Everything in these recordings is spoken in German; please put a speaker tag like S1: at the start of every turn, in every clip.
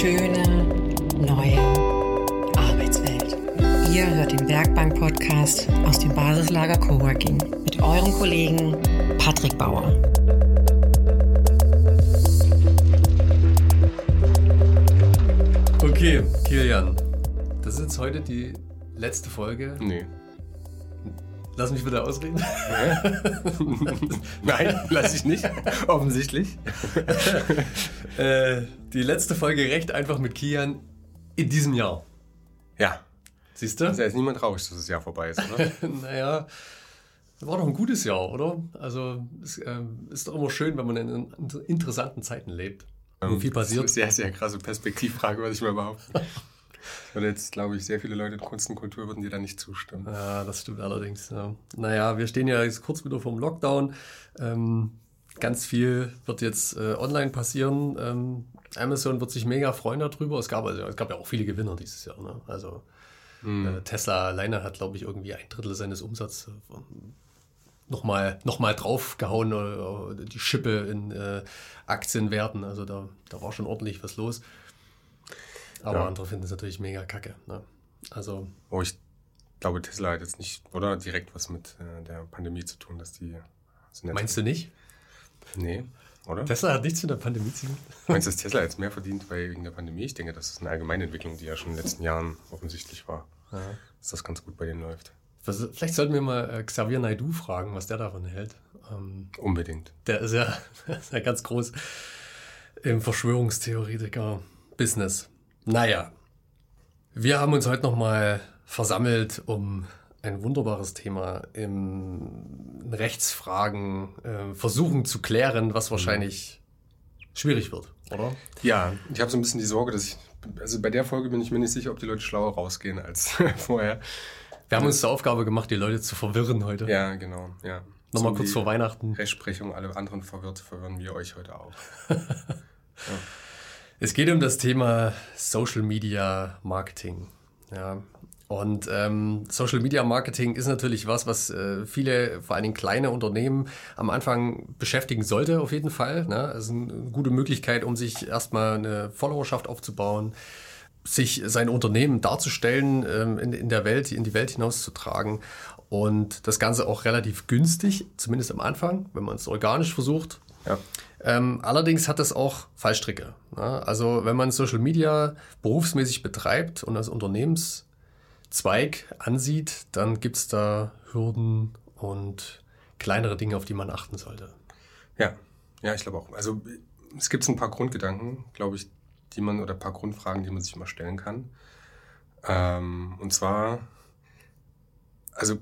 S1: schöne neue Arbeitswelt. Ihr hört den Werkbank-Podcast aus dem Basislager Coworking mit eurem Kollegen Patrick Bauer.
S2: Okay, Kilian, das ist jetzt heute die letzte Folge.
S3: Nee.
S2: Lass mich wieder ausreden.
S3: Nein, lass ich nicht. Offensichtlich.
S2: äh, die letzte Folge recht einfach mit Kian in diesem Jahr.
S3: Ja.
S2: Siehst du?
S3: Also, da ist niemand traurig, dass das Jahr vorbei ist, oder?
S2: naja, war doch ein gutes Jahr, oder? Also, es ähm, ist doch immer schön, wenn man in, in interessanten Zeiten lebt.
S3: Ähm,
S2: Und viel passiert.
S3: Das ist eine sehr, sehr krasse Perspektivfrage, würde ich mal behaupten. Und jetzt glaube ich, sehr viele Leute in Kunst und Kultur würden dir da nicht zustimmen.
S2: Ja, das stimmt allerdings. Ja. Naja, wir stehen ja jetzt kurz wieder vorm Lockdown. Ähm, ganz viel wird jetzt äh, online passieren. Ähm, Amazon wird sich mega freuen darüber. Es gab, also, es gab ja auch viele Gewinner dieses Jahr. Ne? Also
S3: Hm.
S2: äh, Tesla alleine hat, glaube ich, irgendwie ein Drittel seines Umsatzes äh, nochmal noch mal draufgehauen, äh, die Schippe in äh, Aktienwerten. Also da, da war schon ordentlich was los. Aber
S3: Ja.
S2: andere finden es natürlich mega kacke. Ne? Also
S3: Oh, ich glaube, Tesla hat jetzt nicht, oder direkt was mit äh, der Pandemie zu tun, dass die.
S2: meinst du nicht?
S3: Nee, oder?
S2: Tesla hat nichts mit der Pandemie zu tun.
S3: Meinst du, dass Tesla jetzt mehr verdient weil wegen der Pandemie? Ich denke, das ist eine allgemeine Entwicklung, die ja schon in den letzten Jahren offensichtlich war. Dass das ganz gut bei denen läuft.
S2: Was- Vielleicht sollten wir mal äh, Xavier Naidu fragen, was der davon hält. Ähm,
S3: Unbedingt.
S2: der ist ja, der ist ja ganz groß im Verschwörungstheoretiker-Business. Naja, wir haben uns heute nochmal versammelt, um ein wunderbares Thema in Rechtsfragen äh, versuchen zu klären, was wahrscheinlich schwierig wird, oder?
S3: Ja, ich habe so ein bisschen die Sorge, dass ich. Also bei der Folge bin ich mir nicht sicher, ob die Leute schlauer rausgehen als vorher.
S2: Wir haben uns zur Aufgabe gemacht, die Leute zu verwirren heute.
S3: Ja, genau. Ja.
S2: Nochmal
S3: So
S2: kurz vor Weihnachten.
S3: Rechtsprechung, alle anderen verwirrt, verwirren wir euch heute auch.
S2: Es geht um das Thema Social Media Marketing. Ja. Und ähm, Social Media Marketing ist natürlich was, was äh, viele, vor allen Dingen kleine Unternehmen am Anfang beschäftigen sollte, auf jeden Fall. Ne? Es ist eine gute Möglichkeit, um sich erstmal eine Followerschaft aufzubauen, sich sein Unternehmen darzustellen, ähm, in, in der Welt, in die Welt hinauszutragen. Und das Ganze auch relativ günstig, zumindest am Anfang, wenn man es organisch versucht.
S3: Ja.
S2: Ähm, allerdings hat das auch Fallstricke. Ne? Also wenn man Social Media berufsmäßig betreibt und als Unternehmenszweig ansieht, dann gibt's da Hürden und kleinere Dinge, auf die man achten sollte.
S3: Ja, ja, ich glaube auch. Also es gibt ein paar Grundgedanken, glaube ich, die man oder ein paar Grundfragen, die man sich mal stellen kann. Ähm, und zwar, also,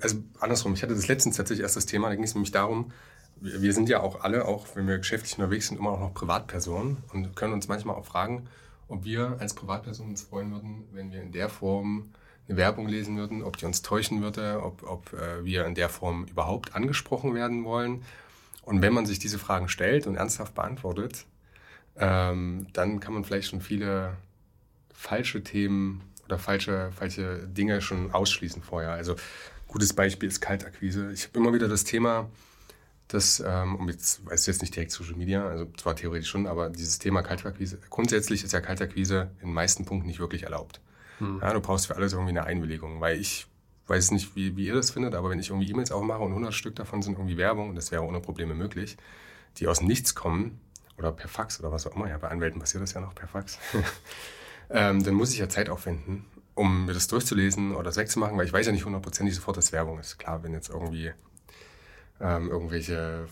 S3: also andersrum, ich hatte das letztens tatsächlich erst das Thema, da ging es nämlich darum, wir, sind ja auch alle, auch wenn wir geschäftlich unterwegs sind, immer auch noch Privatpersonen und können uns manchmal auch fragen, ob wir als Privatperson uns freuen würden, wenn wir in der Form eine Werbung lesen würden, ob die uns täuschen würde, ob, ob äh, wir in der Form überhaupt angesprochen werden wollen. Und wenn man sich diese Fragen stellt und ernsthaft beantwortet, ähm, dann kann man vielleicht schon viele falsche Themen oder falsche, falsche Dinge schon ausschließen vorher. Also gutes Beispiel ist Kaltakquise. Ich habe immer wieder das Thema, dass, ähm, um jetzt, weiß jetzt nicht direkt Social Media, also zwar theoretisch schon, aber dieses Thema Kaltakquise, grundsätzlich ist ja Kaltakquise in den meisten Punkten nicht wirklich erlaubt. Ja, du brauchst für alles irgendwie eine Einwilligung, weil ich weiß nicht, wie, wie ihr das findet, aber wenn ich irgendwie E-Mails aufmache und 100 Stück davon sind irgendwie Werbung, und das wäre ohne Probleme möglich, die aus dem Nichts kommen, oder per Fax oder was auch immer, ja, bei Anwälten passiert das ja noch per Fax, ähm, dann muss ich ja Zeit aufwenden, um mir das durchzulesen oder das wegzumachen, weil ich weiß ja nicht hundertprozentig sofort, dass Werbung ist. Klar, wenn jetzt irgendwie ähm, irgendwelche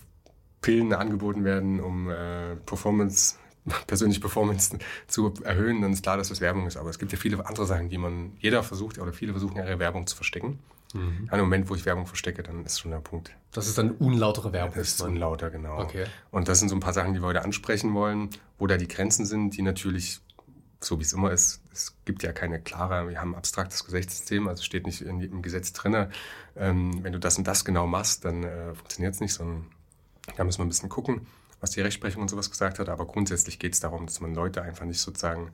S3: Pillen angeboten werden, um äh, Performance, persönliche Performance zu erhöhen, dann ist klar, dass das Werbung ist. Aber es gibt ja viele andere Sachen, die man, jeder versucht, oder viele versuchen ihre Werbung zu verstecken.
S2: Mhm.
S3: Im Moment, wo ich Werbung verstecke, dann ist schon der Punkt.
S2: Das ist dann unlautere Werbung.
S3: Das ist unlauter, genau.
S2: Okay.
S3: Und das sind so ein paar Sachen, die wir heute ansprechen wollen, wo da die Grenzen sind, die natürlich, so wie es immer ist, es gibt ja keine klare, wir haben ein abstraktes Gesetzessystem, also steht nicht in, im Gesetz drinne, ähm, wenn du das und das genau machst, dann äh, funktioniert es nicht, sondern da müssen wir ein bisschen gucken, was die Rechtsprechung und sowas gesagt hat. Aber grundsätzlich geht es darum, dass man Leute einfach nicht sozusagen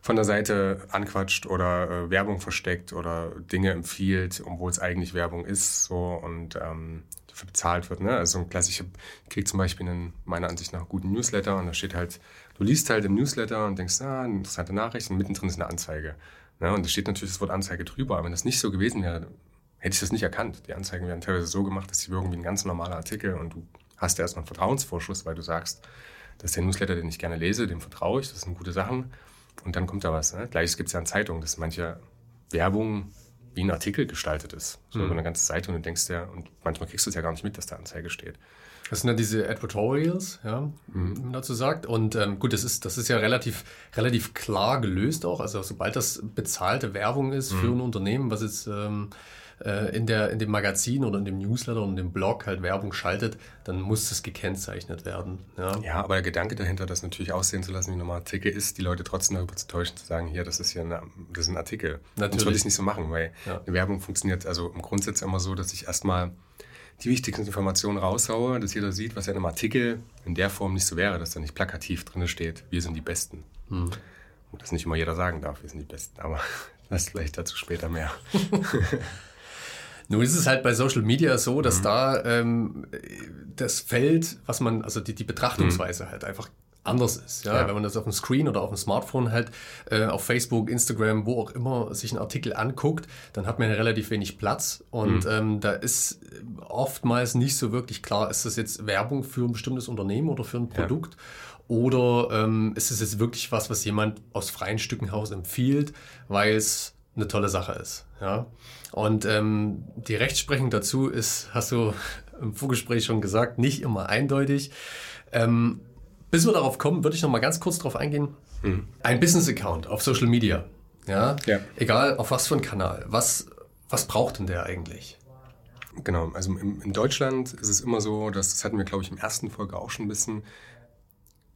S3: von der Seite anquatscht oder äh, Werbung versteckt oder Dinge empfiehlt, obwohl es eigentlich Werbung ist. So und ähm, dafür bezahlt wird. Ne? Also ein ich kriege zum Beispiel einen, meiner Ansicht nach, guten Newsletter und da steht halt, du liest halt im Newsletter und denkst, ah, interessante Nachricht und mittendrin ist eine Anzeige. Ne? Und da steht natürlich das Wort Anzeige drüber, aber wenn das nicht so gewesen wäre, hätte ich das nicht erkannt. Die Anzeigen werden teilweise so gemacht, dass sie wirken wie ein ganz normaler Artikel und du hast ja erstmal einen Vertrauensvorschuss, weil du sagst, das ist der Newsletter, den ich gerne lese, dem vertraue ich, das sind gute Sachen. Und dann kommt da was. Ne? Gleiches gibt es ja in Zeitungen, dass manche Werbung wie ein Artikel gestaltet ist. So mhm. über eine ganze Seite und du denkst ja, und manchmal kriegst du es ja gar nicht mit, dass da Anzeige steht.
S2: Das sind ja diese Advertorials, ja, mhm. wie man dazu sagt. Und ähm, gut, das ist, das ist ja relativ, relativ klar gelöst auch. Also sobald das bezahlte Werbung ist mhm. für ein Unternehmen, was jetzt ähm, äh, in, der, in dem Magazin oder in dem Newsletter und dem Blog halt Werbung schaltet, dann muss das gekennzeichnet werden. Ja,
S3: ja aber der Gedanke dahinter, das natürlich aussehen zu lassen wie ein normaler Artikel, ist, die Leute trotzdem darüber zu täuschen, zu sagen, hier, das ist hier eine, das ist ein Artikel. Natürlich. Sonst würde ich es nicht so machen, weil ja. eine Werbung funktioniert also im Grundsatz immer so, dass ich erstmal die wichtigsten Informationen raushaue, dass jeder sieht, was ja in einem Artikel in der Form nicht so wäre, dass da nicht plakativ drin steht, wir sind die Besten. Hm. Und das nicht immer jeder sagen darf, wir sind die Besten, aber das vielleicht dazu später mehr.
S2: Nun ist es halt bei Social Media so, dass mhm. da ähm, das Feld, was man, also die, die Betrachtungsweise mhm. halt einfach anders ist. Ja? ja? Wenn man das auf dem Screen oder auf dem Smartphone halt äh, auf Facebook, Instagram, wo auch immer sich einen Artikel anguckt, dann hat man ja relativ wenig Platz und mhm. ähm, da ist oftmals nicht so wirklich klar, ist das jetzt Werbung für ein bestimmtes Unternehmen oder für ein Produkt. Ja. Oder ähm, ist es jetzt wirklich was, was jemand aus freien Stücken heraus empfiehlt, weil es eine tolle Sache ist. Ja? Und ähm, die Rechtsprechung dazu ist, hast du im Vorgespräch schon gesagt, nicht immer eindeutig. Ähm, bis wir darauf kommen, würde ich noch mal ganz kurz darauf eingehen. Mhm. Ein Business-Account auf Social Media, ja? ja, egal auf was für einen Kanal, was, was braucht denn der eigentlich?
S3: Genau, also in, in Deutschland ist es immer so, dass, das hatten wir, glaube ich, im ersten Folge auch schon ein bisschen,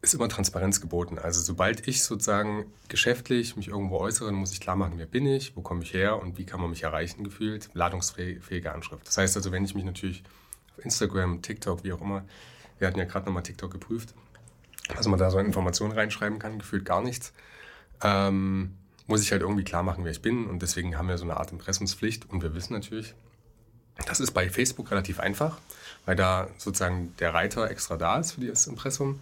S3: ist immer Transparenz geboten. Also sobald ich sozusagen geschäftlich mich irgendwo äußere, muss ich klar machen, wer bin ich, wo komme ich her und wie kann man mich erreichen, gefühlt. Ladungsfähige Anschrift. Das heißt also, wenn ich mich natürlich auf Instagram, TikTok, wie auch immer, wir hatten ja gerade nochmal TikTok geprüft, also man da so Informationen reinschreiben kann, gefühlt gar nichts, ähm, muss ich halt irgendwie klar machen, wer ich bin. Und deswegen haben wir so eine Art Impressumspflicht. Und wir wissen natürlich, das ist bei Facebook relativ einfach, weil da sozusagen der Reiter extra da ist für das Impressum.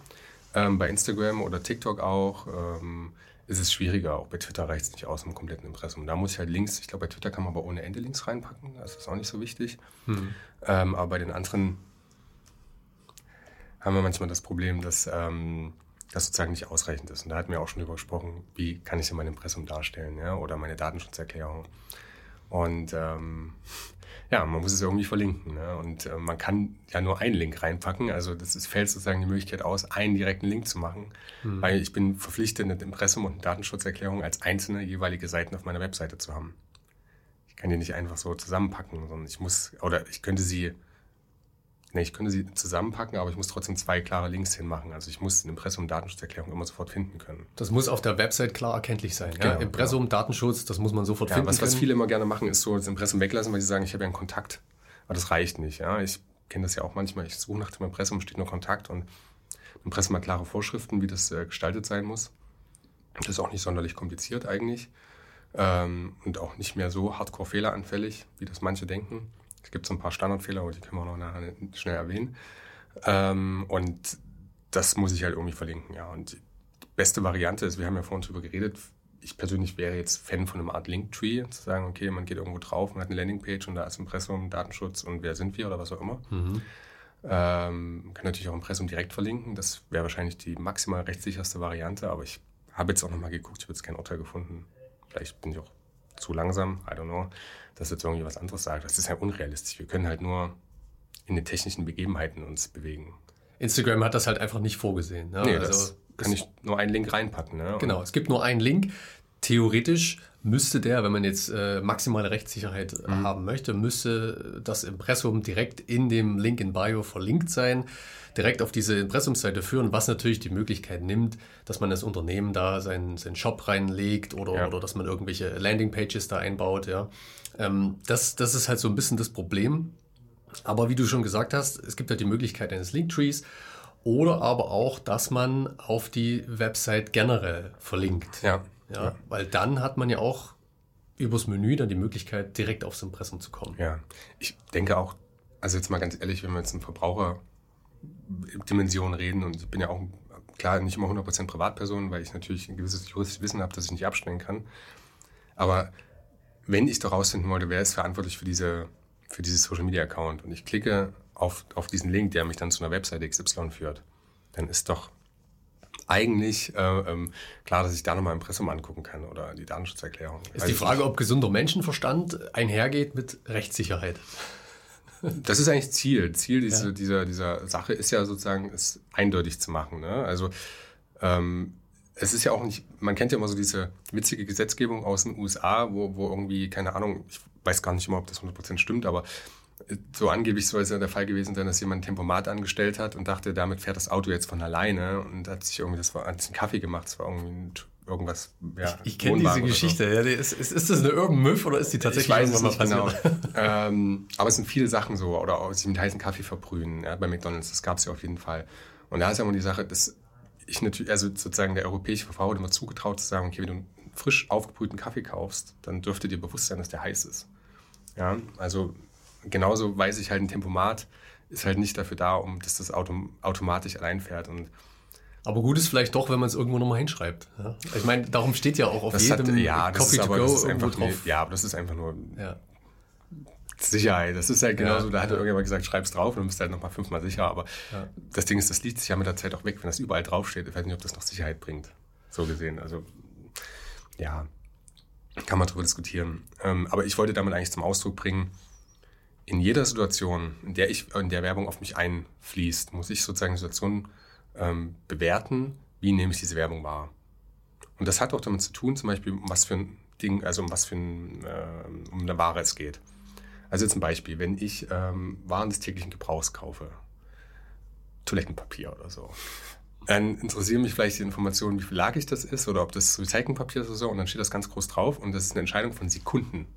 S3: Ähm, bei Instagram oder TikTok auch ähm, ist es schwieriger. Auch bei Twitter reicht es nicht aus im kompletten Impressum. Da muss ich halt Links, ich glaube, bei Twitter kann man aber ohne Ende Links reinpacken. Das ist auch nicht so wichtig. Hm. Ähm, aber bei den anderen haben wir manchmal das Problem, dass ähm, das sozusagen nicht ausreichend ist. Und da hatten wir auch schon drüber gesprochen, wie kann ich denn mein Impressum darstellen ja? oder meine Datenschutzerklärung. Und ähm, ja, man muss es irgendwie verlinken. Ne? Und äh, man kann ja nur einen Link reinpacken. Also das ist, fällt sozusagen die Möglichkeit aus, einen direkten Link zu machen. Mhm. Weil ich bin verpflichtet, ein Impressum und eine Datenschutzerklärung als einzelne jeweilige Seiten auf meiner Webseite zu haben. Ich kann die nicht einfach so zusammenpacken, sondern ich muss, oder ich könnte sie Nee, ich könnte sie zusammenpacken, aber ich muss trotzdem zwei klare Links hinmachen. Also ich muss ein Impressum Datenschutzerklärung immer sofort finden können.
S2: Das muss auf der Website klar erkenntlich sein. Genau, ja? Impressum, genau. Datenschutz, das muss man sofort
S3: ja,
S2: finden
S3: was,
S2: können.
S3: Was viele immer gerne machen, ist so das Impressum weglassen, weil sie sagen, ich habe ja einen Kontakt. Aber das reicht nicht. Ja? Ich kenne das ja auch manchmal. Ich suche nach dem Impressum, steht nur Kontakt und im Impressum hat klare Vorschriften, wie das äh, gestaltet sein muss. Das ist auch nicht sonderlich kompliziert eigentlich. Ähm, und auch nicht mehr so hardcore fehleranfällig, wie das manche denken. Es gibt so ein paar Standardfehler, aber die können wir auch noch nachher schnell erwähnen. Ähm, und das muss ich halt irgendwie verlinken, ja. Und die beste Variante ist, wir haben ja vorhin drüber geredet, ich persönlich wäre jetzt Fan von einer Art Linktree, zu sagen, okay, man geht irgendwo drauf, man hat eine Landingpage und da ist Impressum, Datenschutz und wer sind wir oder was auch immer. Mhm. Ähm, man kann natürlich auch Impressum direkt verlinken, das wäre wahrscheinlich die maximal rechtssicherste Variante, aber ich habe jetzt auch nochmal geguckt, ich habe jetzt kein Urteil gefunden. Vielleicht bin ich auch zu langsam, I don't know, dass jetzt irgendwie was anderes sagt. Das ist ja unrealistisch. Wir können halt nur in den technischen Begebenheiten uns bewegen.
S2: Instagram hat das halt einfach nicht vorgesehen.
S3: Ne? Nee, also das kann ich nur einen Link reinpacken. Ne?
S2: Genau, es gibt nur einen Link. Theoretisch müsste der, wenn man jetzt äh, maximale Rechtssicherheit mhm. haben möchte, müsste das Impressum direkt in dem Link in Bio verlinkt sein direkt auf diese Impressumsseite führen, was natürlich die Möglichkeit nimmt, dass man das Unternehmen da seinen, seinen Shop reinlegt oder, ja. oder dass man irgendwelche Landingpages da einbaut. Ja. Ähm, das, das ist halt so ein bisschen das Problem. Aber wie du schon gesagt hast, es gibt halt die Möglichkeit eines Linktrees oder aber auch, dass man auf die Website generell verlinkt. Ja. Ja. ja. Weil dann hat man ja auch übers Menü dann die Möglichkeit, direkt aufs Impressum zu kommen.
S3: Ja, ich denke auch, also jetzt mal ganz ehrlich, wenn wir jetzt in Verbraucherdimension reden und ich bin ja auch klar nicht immer 100% Privatperson, weil ich natürlich ein gewisses juristisches Wissen habe, das ich nicht abstellen kann. Aber wenn ich da rausfinden wollte, wer ist verantwortlich für diese für dieses Social Media Account und ich klicke auf, auf diesen Link, der mich dann zu einer Webseite XY führt, dann ist doch eigentlich äh, ähm, klar, dass ich da nochmal Impressum angucken kann oder die Datenschutzerklärung.
S2: Ist die Frage, ob gesunder Menschenverstand einhergeht mit Rechtssicherheit.
S3: Das ist eigentlich Ziel. Ziel dieser, ja. dieser, dieser Sache ist ja sozusagen, es eindeutig zu machen. Ne? Also ähm, es ist ja auch nicht, man kennt ja immer so diese witzige Gesetzgebung aus den USA, wo, wo irgendwie, keine Ahnung, ich weiß gar nicht immer, ob das 100% stimmt, aber so angeblich soll es ja der Fall gewesen sein, dass jemand ein Tempomat angestellt hat und dachte, damit fährt das Auto jetzt von alleine und hat sich irgendwie, das war, hat einen Kaffee gemacht, das war irgendwie irgendwas,
S2: ja. Ich, ich kenne diese Geschichte, so. ja, ist, ist, ist das eine Urban Myth oder ist die tatsächlich ich
S3: weiß es nicht genau. ähm, aber es sind viele Sachen so, oder auch sich mit heißen Kaffee verbrühen, ja, bei McDonalds, das gab es ja auf jeden Fall. Und da ist ja immer die Sache, dass ich natürlich, also sozusagen der europäische Verbraucher immer zugetraut zu sagen, okay, wenn du einen frisch aufgebrühten Kaffee kaufst, dann dürfte dir bewusst sein, dass der heiß ist. Ja, also genauso weiß ich halt, ein Tempomat ist halt nicht dafür da, um dass das Auto automatisch allein fährt. Und
S2: aber gut ist vielleicht doch, wenn man es irgendwo nochmal hinschreibt. Ja? Ich meine, darum steht ja auch auf
S3: das
S2: jedem
S3: hat, ja, Coffee to go irgendwo drauf. Nee, ja, aber das ist einfach nur ja. Sicherheit. Das ist halt genauso, ja, da hat ja. irgendjemand gesagt, schreib's drauf und dann bist du halt nochmal fünfmal sicher. Aber das Ding ist, das liegt sich ja mit der Zeit auch weg, wenn das überall draufsteht. Ich weiß nicht, ob das noch Sicherheit bringt. So gesehen. Also, ja, kann man darüber diskutieren. Ähm, aber ich wollte damit eigentlich zum Ausdruck bringen, in jeder Situation, in der ich in der Werbung auf mich einfließt, muss ich sozusagen die Situation ähm, bewerten, wie nehme ich diese Werbung wahr. Und das hat auch damit zu tun, zum Beispiel, um was für ein Ding, also um was für ein, äh, um eine Ware es geht. Also zum Beispiel, wenn ich ähm, Waren des täglichen Gebrauchs kaufe, Toilettenpapier oder so, dann interessieren mich vielleicht die Informationen, wie viel lagig das ist oder ob das Recyclingpapier ist oder so und dann steht das ganz groß drauf und das ist eine Entscheidung von Sekunden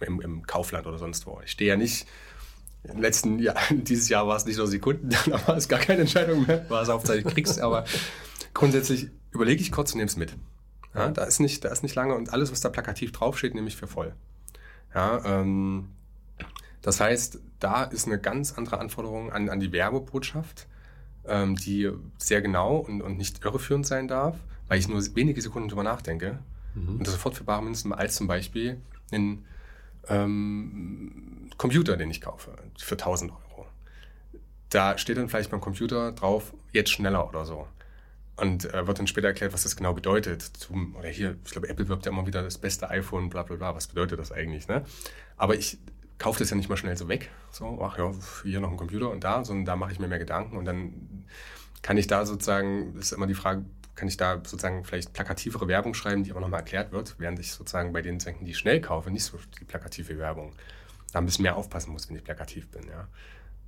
S3: im, im Kaufland oder sonst wo. Ich stehe ja nicht, im letzten Jahr, dieses Jahr war es nicht nur Sekunden, dann war es gar keine Entscheidung mehr, war es hauptsächlich kriegst, aber grundsätzlich überlege ich kurz und nehme es mit. Ja, da ist nicht, da ist nicht lange und alles, was da plakativ draufsteht, nehme ich für voll. Ja, ähm, das heißt, da ist eine ganz andere Anforderung an, an die Werbebotschaft, ähm, die sehr genau und, und nicht irreführend sein darf, weil ich nur wenige Sekunden drüber nachdenke mhm. und das sofort für bare Münzen als zum Beispiel in ähm, Computer, den ich kaufe, für 1000 Euro. Da steht dann vielleicht beim Computer drauf, jetzt schneller oder so. Und äh, wird dann später erklärt, was das genau bedeutet. Zum, oder hier, ich glaube, Apple wirbt ja immer wieder das beste iPhone, bla bla bla. Was bedeutet das eigentlich? Ne? Aber ich kaufe das ja nicht mal schnell so weg. So, ach ja, hier noch ein Computer und da, sondern da mache ich mir mehr Gedanken und dann kann ich da sozusagen, ist immer die Frage, kann ich da sozusagen vielleicht plakativere Werbung schreiben, die aber nochmal erklärt wird, während ich sozusagen bei den Senken, die ich schnell kaufe, nicht so die plakative Werbung, da ein bisschen mehr aufpassen muss, wenn ich plakativ bin, ja.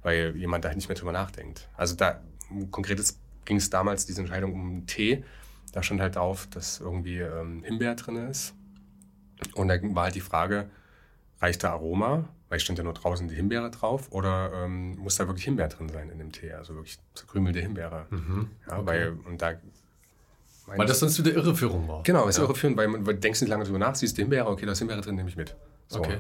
S3: Weil jemand da nicht mehr drüber nachdenkt. Also da, konkretes ging es damals diese Entscheidung um Tee. Da stand halt drauf, dass irgendwie ähm, Himbeer drin ist. Und da war halt die Frage, reicht da Aroma? Weil stand ja nur draußen die Himbeere drauf oder ähm, muss da wirklich Himbeer drin sein in dem Tee? Also wirklich zerkrümelte Himbeere. Mhm, ja, okay. weil, und da
S2: weil das sonst wieder Irreführung war.
S3: Genau, es ist ja. irreführend, weil man weil du denkst nicht lange drüber nach, siehst Himbeere, okay, da ist Himbeere drin, nehme ich mit. So. Okay.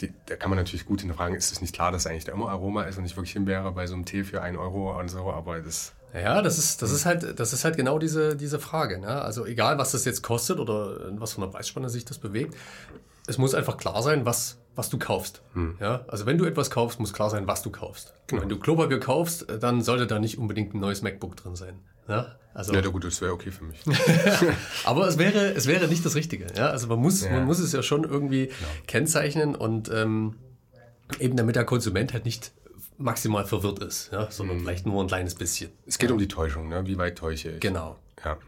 S3: Die, da kann man natürlich gut hinterfragen, ist es nicht klar, dass eigentlich da immer Aroma ist und nicht wirklich Himbeere bei so einem Tee für einen Euro und so, aber das.
S2: Ja, das ist, das ist halt, das ist halt genau diese, diese Frage. Ne? Also egal, was das jetzt kostet oder in was von der Preisspanne sich das bewegt, es muss einfach klar sein, was, was du kaufst. Hm. Ja? Also wenn du etwas kaufst, muss klar sein, was du kaufst. Genau. Wenn du Klopapier kaufst, dann sollte da nicht unbedingt ein neues MacBook drin sein. Ja,
S3: also, ja gut, das wäre okay für mich.
S2: Aber es wäre, es wäre nicht das Richtige. Ja? Also man muss, ja. man muss es ja schon irgendwie genau. kennzeichnen und ähm, eben damit der Konsument halt nicht maximal verwirrt ist, ja? sondern mhm. vielleicht nur ein kleines bisschen.
S3: Es geht um die Täuschung, ne? wie weit täusche ich.
S2: Genau.
S3: Ja.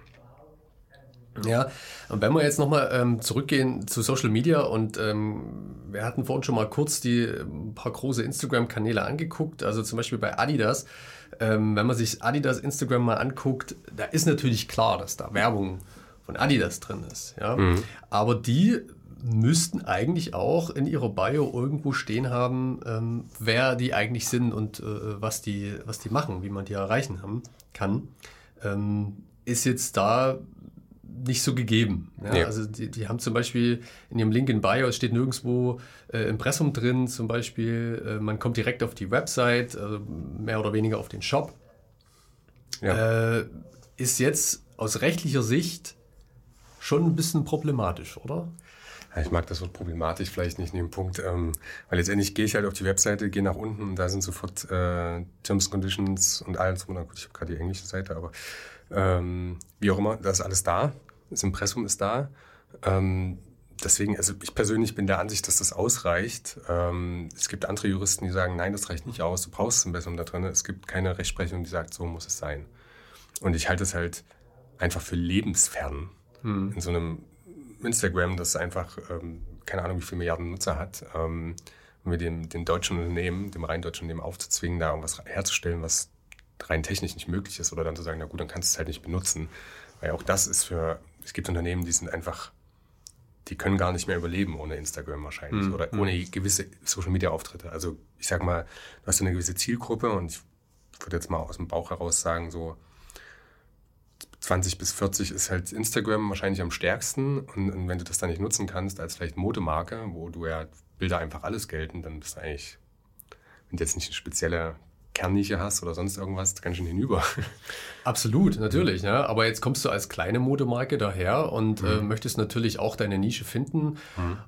S2: Ja, und wenn wir jetzt nochmal ähm, zurückgehen zu Social Media und ähm, wir hatten vorhin schon mal kurz die ein paar große Instagram-Kanäle angeguckt, also zum Beispiel bei Adidas. Ähm, wenn man sich Adidas Instagram mal anguckt, da ist natürlich klar, dass da Werbung von Adidas drin ist. Ja? Mhm. Aber die müssten eigentlich auch in ihrer Bio irgendwo stehen haben, ähm, wer die eigentlich sind und äh, was, die, was die machen, wie man die erreichen haben, kann. Ähm, ist jetzt da nicht so gegeben. Ja? Nee. Also die, die haben zum Beispiel in ihrem Link in Bio, es steht nirgendwo äh, Impressum drin, zum Beispiel, äh, man kommt direkt auf die Website, also mehr oder weniger auf den Shop. Ja. Äh, ist jetzt aus rechtlicher Sicht schon ein bisschen problematisch, oder?
S3: Ja, ich mag das Wort problematisch vielleicht nicht in dem Punkt, ähm, weil letztendlich gehe ich halt auf die Webseite, gehe nach unten und da sind sofort äh, Terms, Conditions und alles. Gut, ich habe gerade die englische Seite, aber ähm, wie auch immer, da ist alles da. Das Impressum ist da. Ähm, deswegen, also ich persönlich bin der Ansicht, dass das ausreicht. Ähm, es gibt andere Juristen, die sagen, nein, das reicht nicht aus, du brauchst ein Impressum da drin. Es gibt keine Rechtsprechung, die sagt, so muss es sein. Und ich halte es halt einfach für lebensfern. Hm. In so einem Instagram, das einfach, ähm, keine Ahnung, wie viele Milliarden Nutzer hat, ähm, mit dem, den deutschen Unternehmen, dem rein deutschen Unternehmen aufzuzwingen, da irgendwas herzustellen, was rein technisch nicht möglich ist, oder dann zu sagen, na gut, dann kannst du es halt nicht benutzen. Weil auch das ist für, es gibt Unternehmen, die sind einfach, die können gar nicht mehr überleben ohne Instagram wahrscheinlich mhm. oder ohne gewisse Social Media Auftritte. Also ich sag mal, du hast eine gewisse Zielgruppe und ich würde jetzt mal aus dem Bauch heraus sagen, so 20 bis 40 ist halt Instagram wahrscheinlich am stärksten. Und, und, wenn du das dann nicht nutzen kannst als vielleicht Modemarke, wo du ja Bilder einfach alles gelten, dann bist du eigentlich, wenn du jetzt nicht eine spezielle Kernnische hast oder sonst irgendwas, ganz schön hinüber.
S2: Absolut, natürlich. Ne? Aber jetzt kommst du als kleine Modemarke daher und äh, mhm. äh, möchtest natürlich auch deine Nische finden. Mhm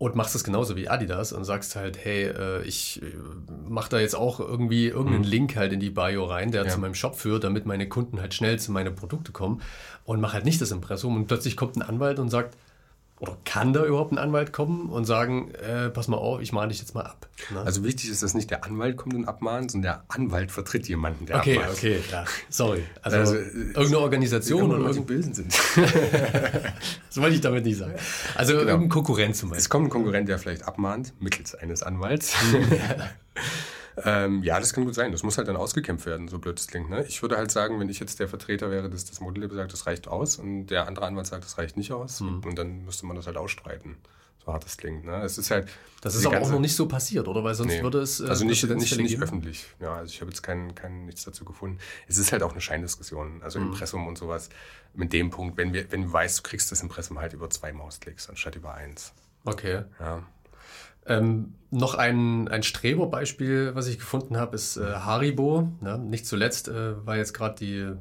S2: und machst es genauso wie Adidas und sagst halt, hey, äh, ich äh, mache da jetzt auch irgendwie irgendeinen mhm. Link halt in die Bio rein, der ja. zu meinem Shop führt, damit meine Kunden halt schnell zu meinen Produkten kommen und mach halt nicht das Impressum und plötzlich kommt ein Anwalt und sagt, oder kann da überhaupt ein Anwalt kommen und sagen, äh, pass mal auf, ich mahne dich jetzt mal ab?
S3: Ne? Also wichtig ist, dass nicht der Anwalt kommt und abmahnt, sondern der Anwalt vertritt jemanden, der
S2: Okay, abmahnt. okay, ja, sorry. Also, also irgendeine Organisation oder
S3: irgendein Bilden sind.
S2: das wollte ich damit nicht sagen. Also genau. irgendein Konkurrent zum Beispiel.
S3: Es kommt ein Konkurrent, der vielleicht abmahnt, mittels eines Anwalts. Ähm, ja, das kann gut sein. Das muss halt dann ausgekämpft werden, so blöd es klingt. Ne? Ich würde halt sagen, wenn ich jetzt der Vertreter wäre, dass das Modell sagt, das reicht aus und der andere Anwalt sagt, das reicht nicht aus mhm. und dann müsste man das halt ausstreiten. So hart das klingt. Ne? Es ist halt.
S2: Das ist aber auch noch nicht so passiert, oder? Weil sonst nee. würde es.
S3: Äh, also nicht, nicht, nicht öffentlich. Ja, also ich habe jetzt kein, kein, nichts dazu gefunden. Es ist halt auch eine Scheindiskussion. Also mhm. Impressum und sowas. Mit dem Punkt, wenn, wir, wenn du weißt, du kriegst das Impressum halt über zwei Mausklicks anstatt über eins.
S2: Okay. Ja. Ähm, noch ein, ein Streberbeispiel, was ich gefunden habe, ist äh, Haribo. Ne? Nicht zuletzt äh, war jetzt gerade die,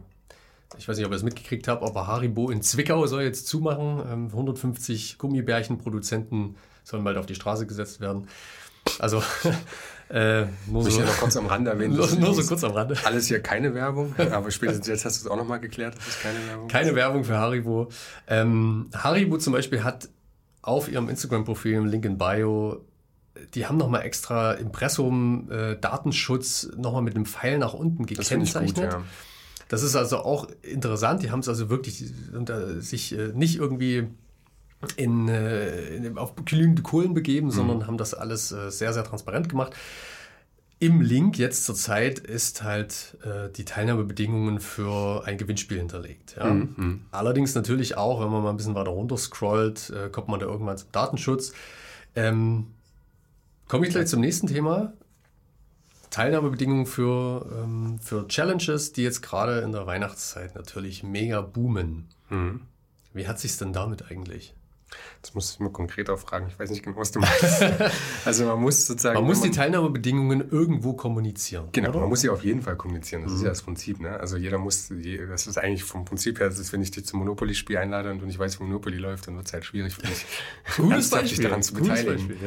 S2: ich weiß nicht, ob ihr es mitgekriegt habt, aber Haribo in Zwickau soll jetzt zumachen. Ähm, 150 Gummibärchenproduzenten sollen bald auf die Straße gesetzt werden. Also
S3: Äh, nur so, ich ja noch kurz am Rande erwähnen.
S2: Nur, nur so kurz am Rande.
S3: Alles hier keine Werbung, aber spätestens jetzt hast du es auch nochmal geklärt, dass es keine Werbung
S2: Keine ist. Werbung für Haribo. Ähm, Haribo zum Beispiel hat auf ihrem Instagram-Profil im Link in Bio die haben nochmal extra Impressum, äh, Datenschutz nochmal mit einem Pfeil nach unten gekennzeichnet. Das, gut, ja. das ist also auch interessant. Die haben es also wirklich unter, sich äh, nicht irgendwie in, äh, in, auf glühende Kohlen begeben, mhm. sondern haben das alles äh, sehr, sehr transparent gemacht. Im Link jetzt zur Zeit ist halt äh, die Teilnahmebedingungen für ein Gewinnspiel hinterlegt. Ja? Mhm. mhm. Allerdings natürlich auch, wenn man mal ein bisschen weiter runter scrollt, äh, kommt man da irgendwann zum Datenschutz. Ähm, Komme ich gleich zum nächsten Thema. Teilnahmebedingungen für, ähm, für Challenges, die jetzt gerade in der Weihnachtszeit natürlich mega boomen. Mhm. Wie hat sich's denn damit eigentlich?
S3: Das muss ich mal konkret auch fragen. Ich weiß nicht genau, was du meinst. also man muss sozusagen.
S2: Man muss die Teilnahmebedingungen irgendwo kommunizieren.
S3: Genau, oder? man muss sie auf jeden Fall kommunizieren. Das mhm. ist ja das Prinzip. Ne? Also jeder muss, das ist eigentlich vom Prinzip her, das ist, wenn ich dich zum Monopoly-Spiel einlade und du nicht weißt, wie Monopoly läuft, dann wird es halt schwierig für dich,
S2: Gutes Beispiel.
S3: daran zu beteiligen. Beispiel,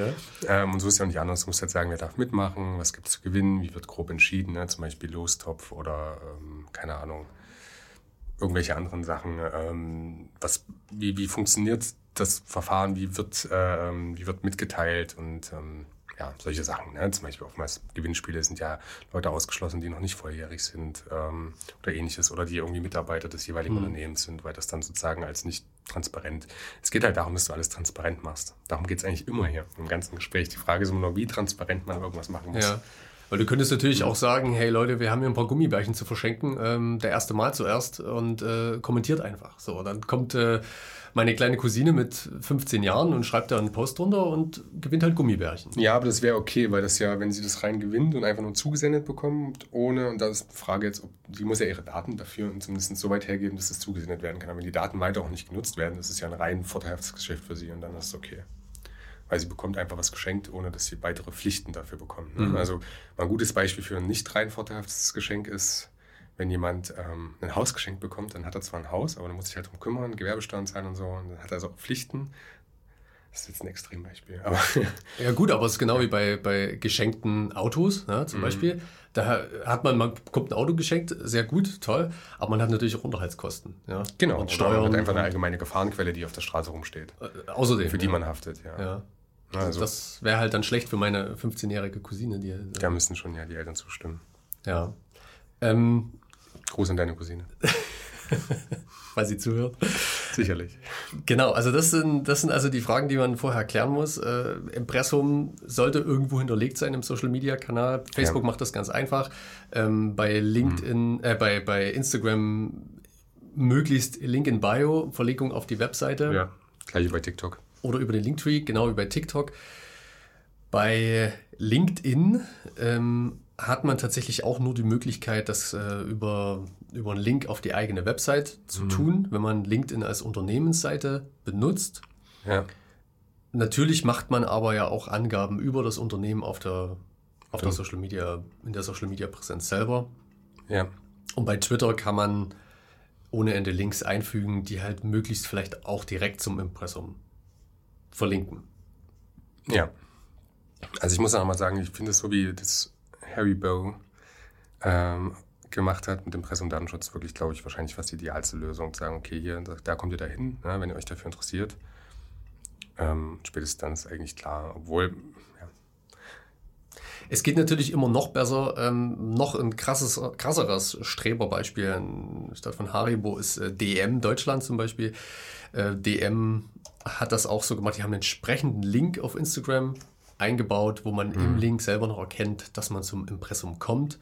S3: ja. ähm, und so ist ja auch nicht anders. Du musst halt sagen, wer darf mitmachen, was gibt es zu gewinnen, wie wird grob entschieden, ne? zum Beispiel Lostopf oder ähm, keine Ahnung irgendwelche anderen Sachen. Ähm, was, wie, wie funktioniert das Verfahren, wie wird, äh, wie wird mitgeteilt und ähm, ja, solche Sachen. Ne? Zum Beispiel oftmals Gewinnspiele sind ja Leute ausgeschlossen, die noch nicht volljährig sind ähm, oder ähnliches oder die irgendwie Mitarbeiter des jeweiligen mhm. Unternehmens sind, weil das dann sozusagen als nicht transparent. Es geht halt darum, dass du alles transparent machst. Darum geht es eigentlich immer hier im ganzen Gespräch. Die Frage ist immer nur, wie transparent man irgendwas machen muss.
S2: Ja. Weil du könntest natürlich auch sagen, hey Leute, wir haben hier ein paar Gummibärchen zu verschenken, ähm, der erste Mal zuerst und äh, kommentiert einfach. So, dann kommt äh, meine kleine Cousine mit 15 Jahren und schreibt da einen Post drunter und gewinnt halt Gummibärchen.
S3: Ja, aber das wäre okay, weil das ja, wenn sie das rein gewinnt und einfach nur zugesendet bekommt, ohne, und da ist die Frage jetzt, ob, die muss ja ihre Daten dafür und zumindest so weit hergeben, dass es zugesendet werden kann. Aber wenn die Daten weiter auch nicht genutzt werden, das ist ja ein rein vorteilhaftes Geschäft für sie und dann ist es okay. Weil sie bekommt einfach was geschenkt, ohne dass sie weitere Pflichten dafür bekommt. Ne? Mhm. Also ein gutes Beispiel für ein nicht rein vorteilhaftes Geschenk ist, wenn jemand ähm, ein Haus geschenkt bekommt, dann hat er zwar ein Haus, aber dann muss sich halt darum kümmern, Gewerbesteuern zahlen und so, und dann hat er so Pflichten. Das ist jetzt ein Extrembeispiel. Aber
S2: ja gut, aber es ist genau wie bei, bei geschenkten Autos, ja, zum mhm. Beispiel. Da hat man, man bekommt ein Auto geschenkt, sehr gut, toll, aber man hat natürlich auch Unterhaltskosten. Ja.
S3: Genau, und Steuern. hat einfach eine allgemeine Gefahrenquelle, die auf der Straße rumsteht.
S2: Äh, außerdem.
S3: Für die ja. man haftet, ja. ja.
S2: Also, das wäre halt dann schlecht für meine 15-jährige Cousine. Die,
S3: da müssen schon ja die Eltern zustimmen.
S2: Ja. Ähm,
S3: Gruß an deine Cousine.
S2: Weil sie zuhört.
S3: Sicherlich.
S2: Genau, also das sind, das sind also die Fragen, die man vorher klären muss. Äh, Impressum sollte irgendwo hinterlegt sein im Social Media Kanal. Facebook ja. macht das ganz einfach. Ähm, bei LinkedIn, mhm. äh, bei, bei Instagram möglichst Link in Bio, Verlinkung auf die Webseite.
S3: Ja, gleich wie bei TikTok.
S2: Oder über den Linktree, genau wie bei TikTok. Bei LinkedIn ähm, hat man tatsächlich auch nur die Möglichkeit, das äh, über, über einen Link auf die eigene Website zu mhm. tun, wenn man LinkedIn als Unternehmensseite benutzt.
S3: Ja.
S2: Natürlich macht man aber ja auch Angaben über das Unternehmen auf der, auf ja. der Social Media, in der Social Media Präsenz selber.
S3: Ja.
S2: Und bei Twitter kann man ohne Ende Links einfügen, die halt möglichst vielleicht auch direkt zum Impressum verlinken.
S3: Ja. Also ich muss auch mal sagen, ich finde es so wie das Harry Bow ähm, gemacht hat mit dem Presse- und Datenschutz, wirklich, glaube ich, wahrscheinlich fast die idealste Lösung. Zu sagen, okay, hier, da, da kommt ihr da hin, ne, wenn ihr euch dafür interessiert. Ähm, spätestens dann ist eigentlich klar, obwohl.
S2: Es geht natürlich immer noch besser. Ähm, noch ein krasses, krasseres Streberbeispiel statt von Haribo ist äh, DM Deutschland zum Beispiel. Äh, DM hat das auch so gemacht. Die haben einen entsprechenden Link auf Instagram eingebaut, wo man mhm. im Link selber noch erkennt, dass man zum Impressum kommt.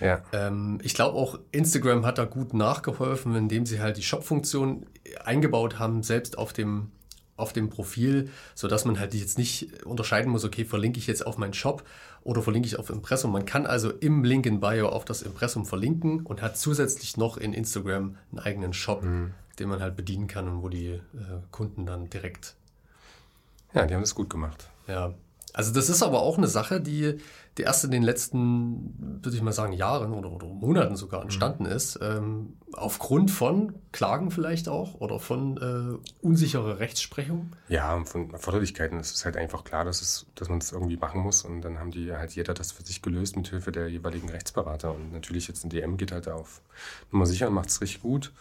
S3: Ja.
S2: Ähm, ich glaube auch Instagram hat da gut nachgeholfen, indem sie halt die Shop-Funktion eingebaut haben, selbst auf dem, auf dem Profil, sodass man halt jetzt nicht unterscheiden muss, okay, verlinke ich jetzt auf meinen Shop oder verlinke ich auf Impressum. Man kann also im Link in Bio auf das Impressum verlinken und hat zusätzlich noch in Instagram einen eigenen Shop, mhm. den man halt bedienen kann und wo die äh, Kunden dann direkt.
S3: Ja, die haben das gut gemacht.
S2: Ja, also das ist aber auch eine Sache, die, die erst in den letzten, würde ich mal sagen, Jahren oder, oder Monaten sogar mhm. entstanden ist, ähm, aufgrund von Klagen vielleicht auch oder von äh, unsicherer Rechtsprechung.
S3: Ja, von Erforderlichkeiten. Es ist halt einfach klar, dass, es, dass man es irgendwie machen muss und dann haben die halt jeder das für sich gelöst mit Hilfe der jeweiligen Rechtsberater und natürlich jetzt ein DM geht halt auf Nummer sicher und macht es richtig gut.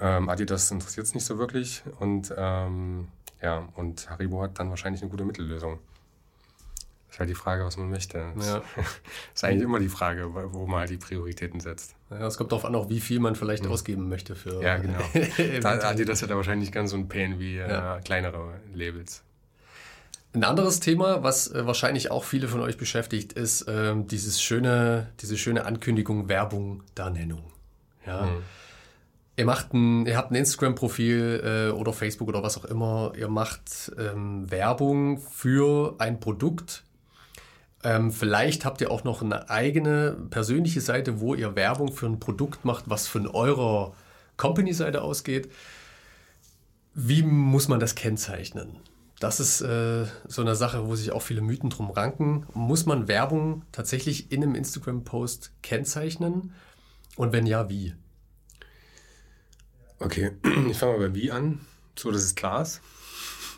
S3: Ähm, Adidas interessiert es nicht so wirklich und ähm, ja, und Haribo hat dann wahrscheinlich eine gute Mittellösung. Ist halt die Frage, was man möchte. Das ja. ist eigentlich immer die Frage, wo man halt die Prioritäten setzt.
S2: Ja, es kommt darauf an, auch wie viel man vielleicht mhm. ausgeben möchte für.
S3: Ja, genau. da hat ihr das ja wahrscheinlich ganz so ein Pain wie äh, ja. kleinere Labels.
S2: Ein anderes Thema, was äh, wahrscheinlich auch viele von euch beschäftigt, ist ähm, dieses schöne, diese schöne Ankündigung, Werbung der Nennung. Ja. Mhm. Ihr macht ein, ihr habt ein Instagram-Profil äh, oder Facebook oder was auch immer. Ihr macht ähm, Werbung für ein Produkt, ähm, vielleicht habt ihr auch noch eine eigene persönliche Seite, wo ihr Werbung für ein Produkt macht, was von eurer Company-Seite ausgeht. Wie muss man das kennzeichnen? Das ist äh, so eine Sache, wo sich auch viele Mythen drum ranken. Muss man Werbung tatsächlich in einem Instagram-Post kennzeichnen? Und wenn ja, wie?
S3: Okay, ich fange mal bei wie an, so klar ist.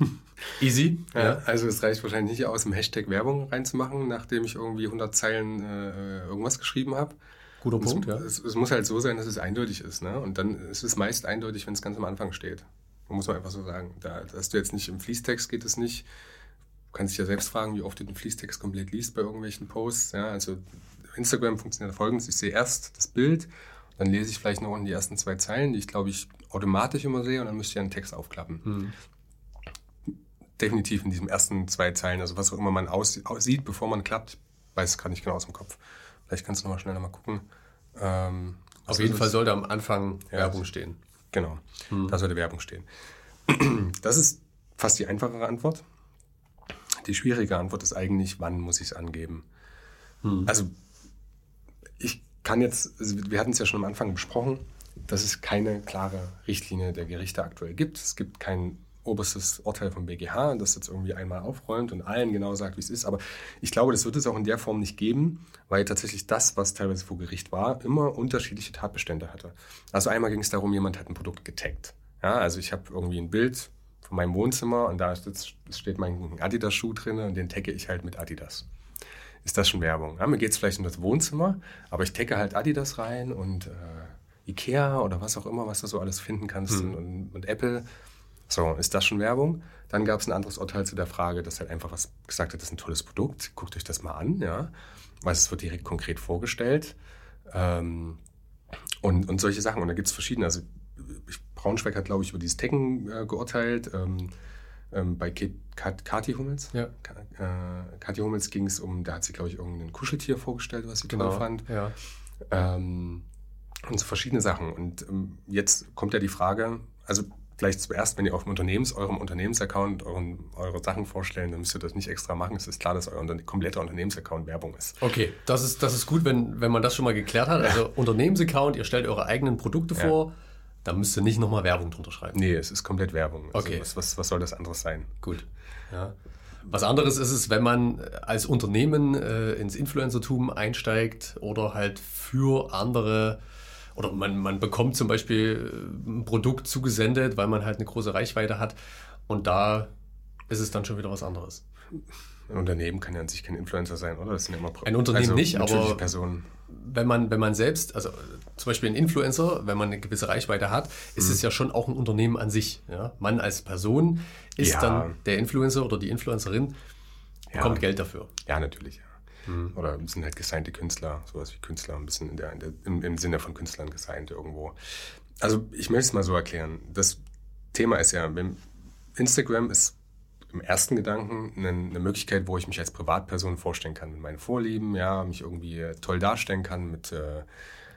S2: Easy.
S3: Ja, ja. Also es reicht wahrscheinlich nicht aus, im Hashtag Werbung reinzumachen, nachdem ich irgendwie 100 Zeilen äh, irgendwas geschrieben habe.
S2: Guter Punkt,
S3: es, ja. Es, es, muss halt so sein, dass es eindeutig ist. Ne? Und dann ist es meist eindeutig, wenn es ganz am Anfang steht. Muss man einfach so sagen. Da hast du jetzt nicht im Fließtext geht es nicht. Du kannst dich ja selbst fragen, wie oft du den Fließtext komplett liest bei irgendwelchen Posts. Ja? Also Instagram funktioniert folgendes. Ich sehe erst das Bild, dann lese ich vielleicht noch unten die ersten zwei Zeilen, die ich glaube ich automatisch immer sehe und dann müsste ich einen Text aufklappen. Hm definitiv in diesen ersten zwei Zeilen, also was auch immer man aussieht, bevor man klappt, weiß es gerade nicht genau aus dem Kopf. Vielleicht kannst du nochmal schnell nochmal gucken. Ähm,
S2: Auf jeden Fall sollte am Anfang ja, Werbung stehen.
S3: Genau, hm. da sollte Werbung stehen. Das ist fast die einfachere Antwort. Die schwierige Antwort ist eigentlich, wann muss ich es angeben? Hm. Also ich kann jetzt, also wir hatten es ja schon am Anfang besprochen, dass es keine klare Richtlinie der Gerichte aktuell gibt. Es gibt kein oberstes Urteil vom BGH, das jetzt irgendwie einmal aufräumt und allen genau sagt, wie es ist. Aber ich glaube, das wird es auch in der Form nicht geben, weil tatsächlich das, was teilweise vor Gericht war, immer unterschiedliche Tatbestände hatte. Also einmal ging es darum, jemand hat ein Produkt getaggt. Ja, also ich habe irgendwie ein Bild von meinem Wohnzimmer und da steht mein Adidas-Schuh drin und den tagge ich halt mit Adidas. Ist das schon Werbung? Ja, mir geht es vielleicht um das Wohnzimmer, aber ich tagge halt Adidas rein und äh, Ikea oder was auch immer, was du so alles finden kannst hm. und, und Apple. So, ist das schon Werbung? Dann gab es ein anderes Urteil zu der Frage, dass halt einfach was gesagt hat, das ist ein tolles Produkt, guckt euch das mal an, ja. Weil es wird direkt konkret vorgestellt. Ähm, und, und solche Sachen. Und da gibt es verschiedene. Also Braunschweig hat, glaube ich, über dieses Tecken äh, geurteilt. Ähm, ähm, bei Kat Kati Hummels. Ja. Äh, Kati Hummels ging es um, da hat sie, glaube ich, irgendein Kuscheltier vorgestellt, was sie genau. toll fand. Ja. Ähm, und so verschiedene Sachen. Und ähm, jetzt kommt ja die Frage, also vielleicht zuerst, wenn ihr auf dem Unternehmens, eurem Unternehmensaccount euren, eure Sachen vorstellen, dann müsst ihr das nicht extra machen. Es ist klar, dass euer unter kompletter Unternehmensaccount Werbung ist.
S2: Okay, das ist, das ist gut, wenn, wenn man das schon mal geklärt hat. Also Unternehmensaccount, ihr stellt eure eigenen Produkte ja. vor, da müsst ihr nicht nochmal Werbung drunter schreiben.
S3: Nee, es ist komplett Werbung.
S2: Also okay.
S3: Was, was, was soll das anderes sein?
S2: Gut. Ja. Was anderes ist es, wenn man als Unternehmen äh, ins Influencertum einsteigt oder halt für andere oder man, man bekommt zum Beispiel äh, ein Produkt zugesendet, weil man halt eine große Reichweite hat und da ist es dann schon wieder was anderes.
S3: Ein Unternehmen kann ja an sich kein Influencer sein, oder? Das
S2: sind immer Ein Unternehmen also nicht, aber Personen. Wenn man, wenn man selbst, also zum Beispiel ein Influencer, wenn man eine gewisse Reichweite hat, ist mhm. es ja schon auch ein Unternehmen an sich. Ja? Man als Person ist ja. dann der Influencer oder die Influencerin, bekommt ja. Geld dafür.
S3: Ja, natürlich. Mhm. Oder sind halt gesignte Künstler, sowas wie Künstler, ein bisschen in der, in der, im, im Sinne von Künstlern gesigned irgendwo. Also ich möchte es mal so erklären. Das Thema ist ja, Instagram ist im ersten Gedanken eine, eine, Möglichkeit, wo ich mich als Privatperson vorstellen kann mit meinen Vorlieben, ja, mich irgendwie toll darstellen kann mit äh,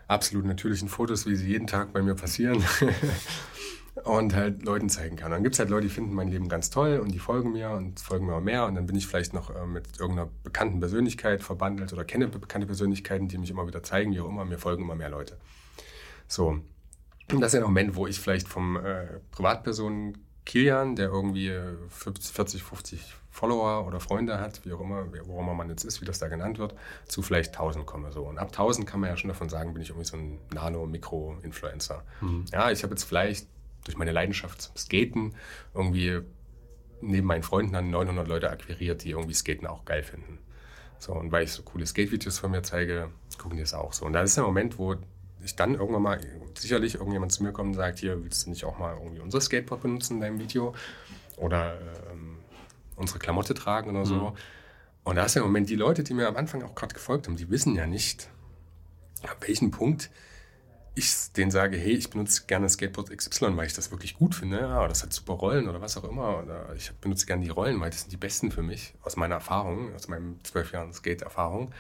S3: absolut natürlichen Fotos, wie sie jeden Tag bei mir passieren. und halt Leuten zeigen kann. dann gibt es halt Leute, die finden mein Leben ganz toll und die folgen mir und folgen mir auch mehr und dann bin ich vielleicht noch äh, mit irgendeiner bekannten Persönlichkeit verbandelt oder kenne bekannte Persönlichkeiten, die mich immer wieder zeigen, wie auch immer, mir folgen immer mehr Leute. So. Und das ist ja ein Moment, wo ich vielleicht vom äh, Privatpersonen Kilian, der irgendwie 40, 50 Follower oder Freunde hat, wie auch immer, wo immer man jetzt ist, wie das da genannt wird, zu vielleicht 1000 komme. So. Und ab 1000 kann man ja schon davon sagen, bin ich irgendwie so ein Nano-Mikro-Influencer. Mhm. Ja, ich habe jetzt vielleicht durch meine Leidenschaft zum Skaten irgendwie neben meinen Freunden dann 900 Leute akquiriert, die irgendwie Skaten auch geil finden. So, und weil ich so coole Skate-Videos von mir zeige, gucken die es auch so. Und da ist der Moment, wo ich dann irgendwann mal, sicherlich irgendjemand zu mir kommt und sagt, hier, willst du nicht auch mal irgendwie unser Skateboard benutzen in deinem Video? Oder ähm, unsere Klamotte tragen oder so. Mhm. Und da ist der Moment, die Leute, die mir am Anfang auch gerade gefolgt haben, die wissen ja nicht, ab welchem Punkt ich denen sage, hey, ich benutze gerne Skateboard XY, weil ich das wirklich gut finde, ja, das hat super Rollen oder was auch immer, oder ich benutze gerne die Rollen, weil das sind die besten für mich, aus meiner Erfahrung, aus meinen zwölf Jahren Skate-Erfahrung.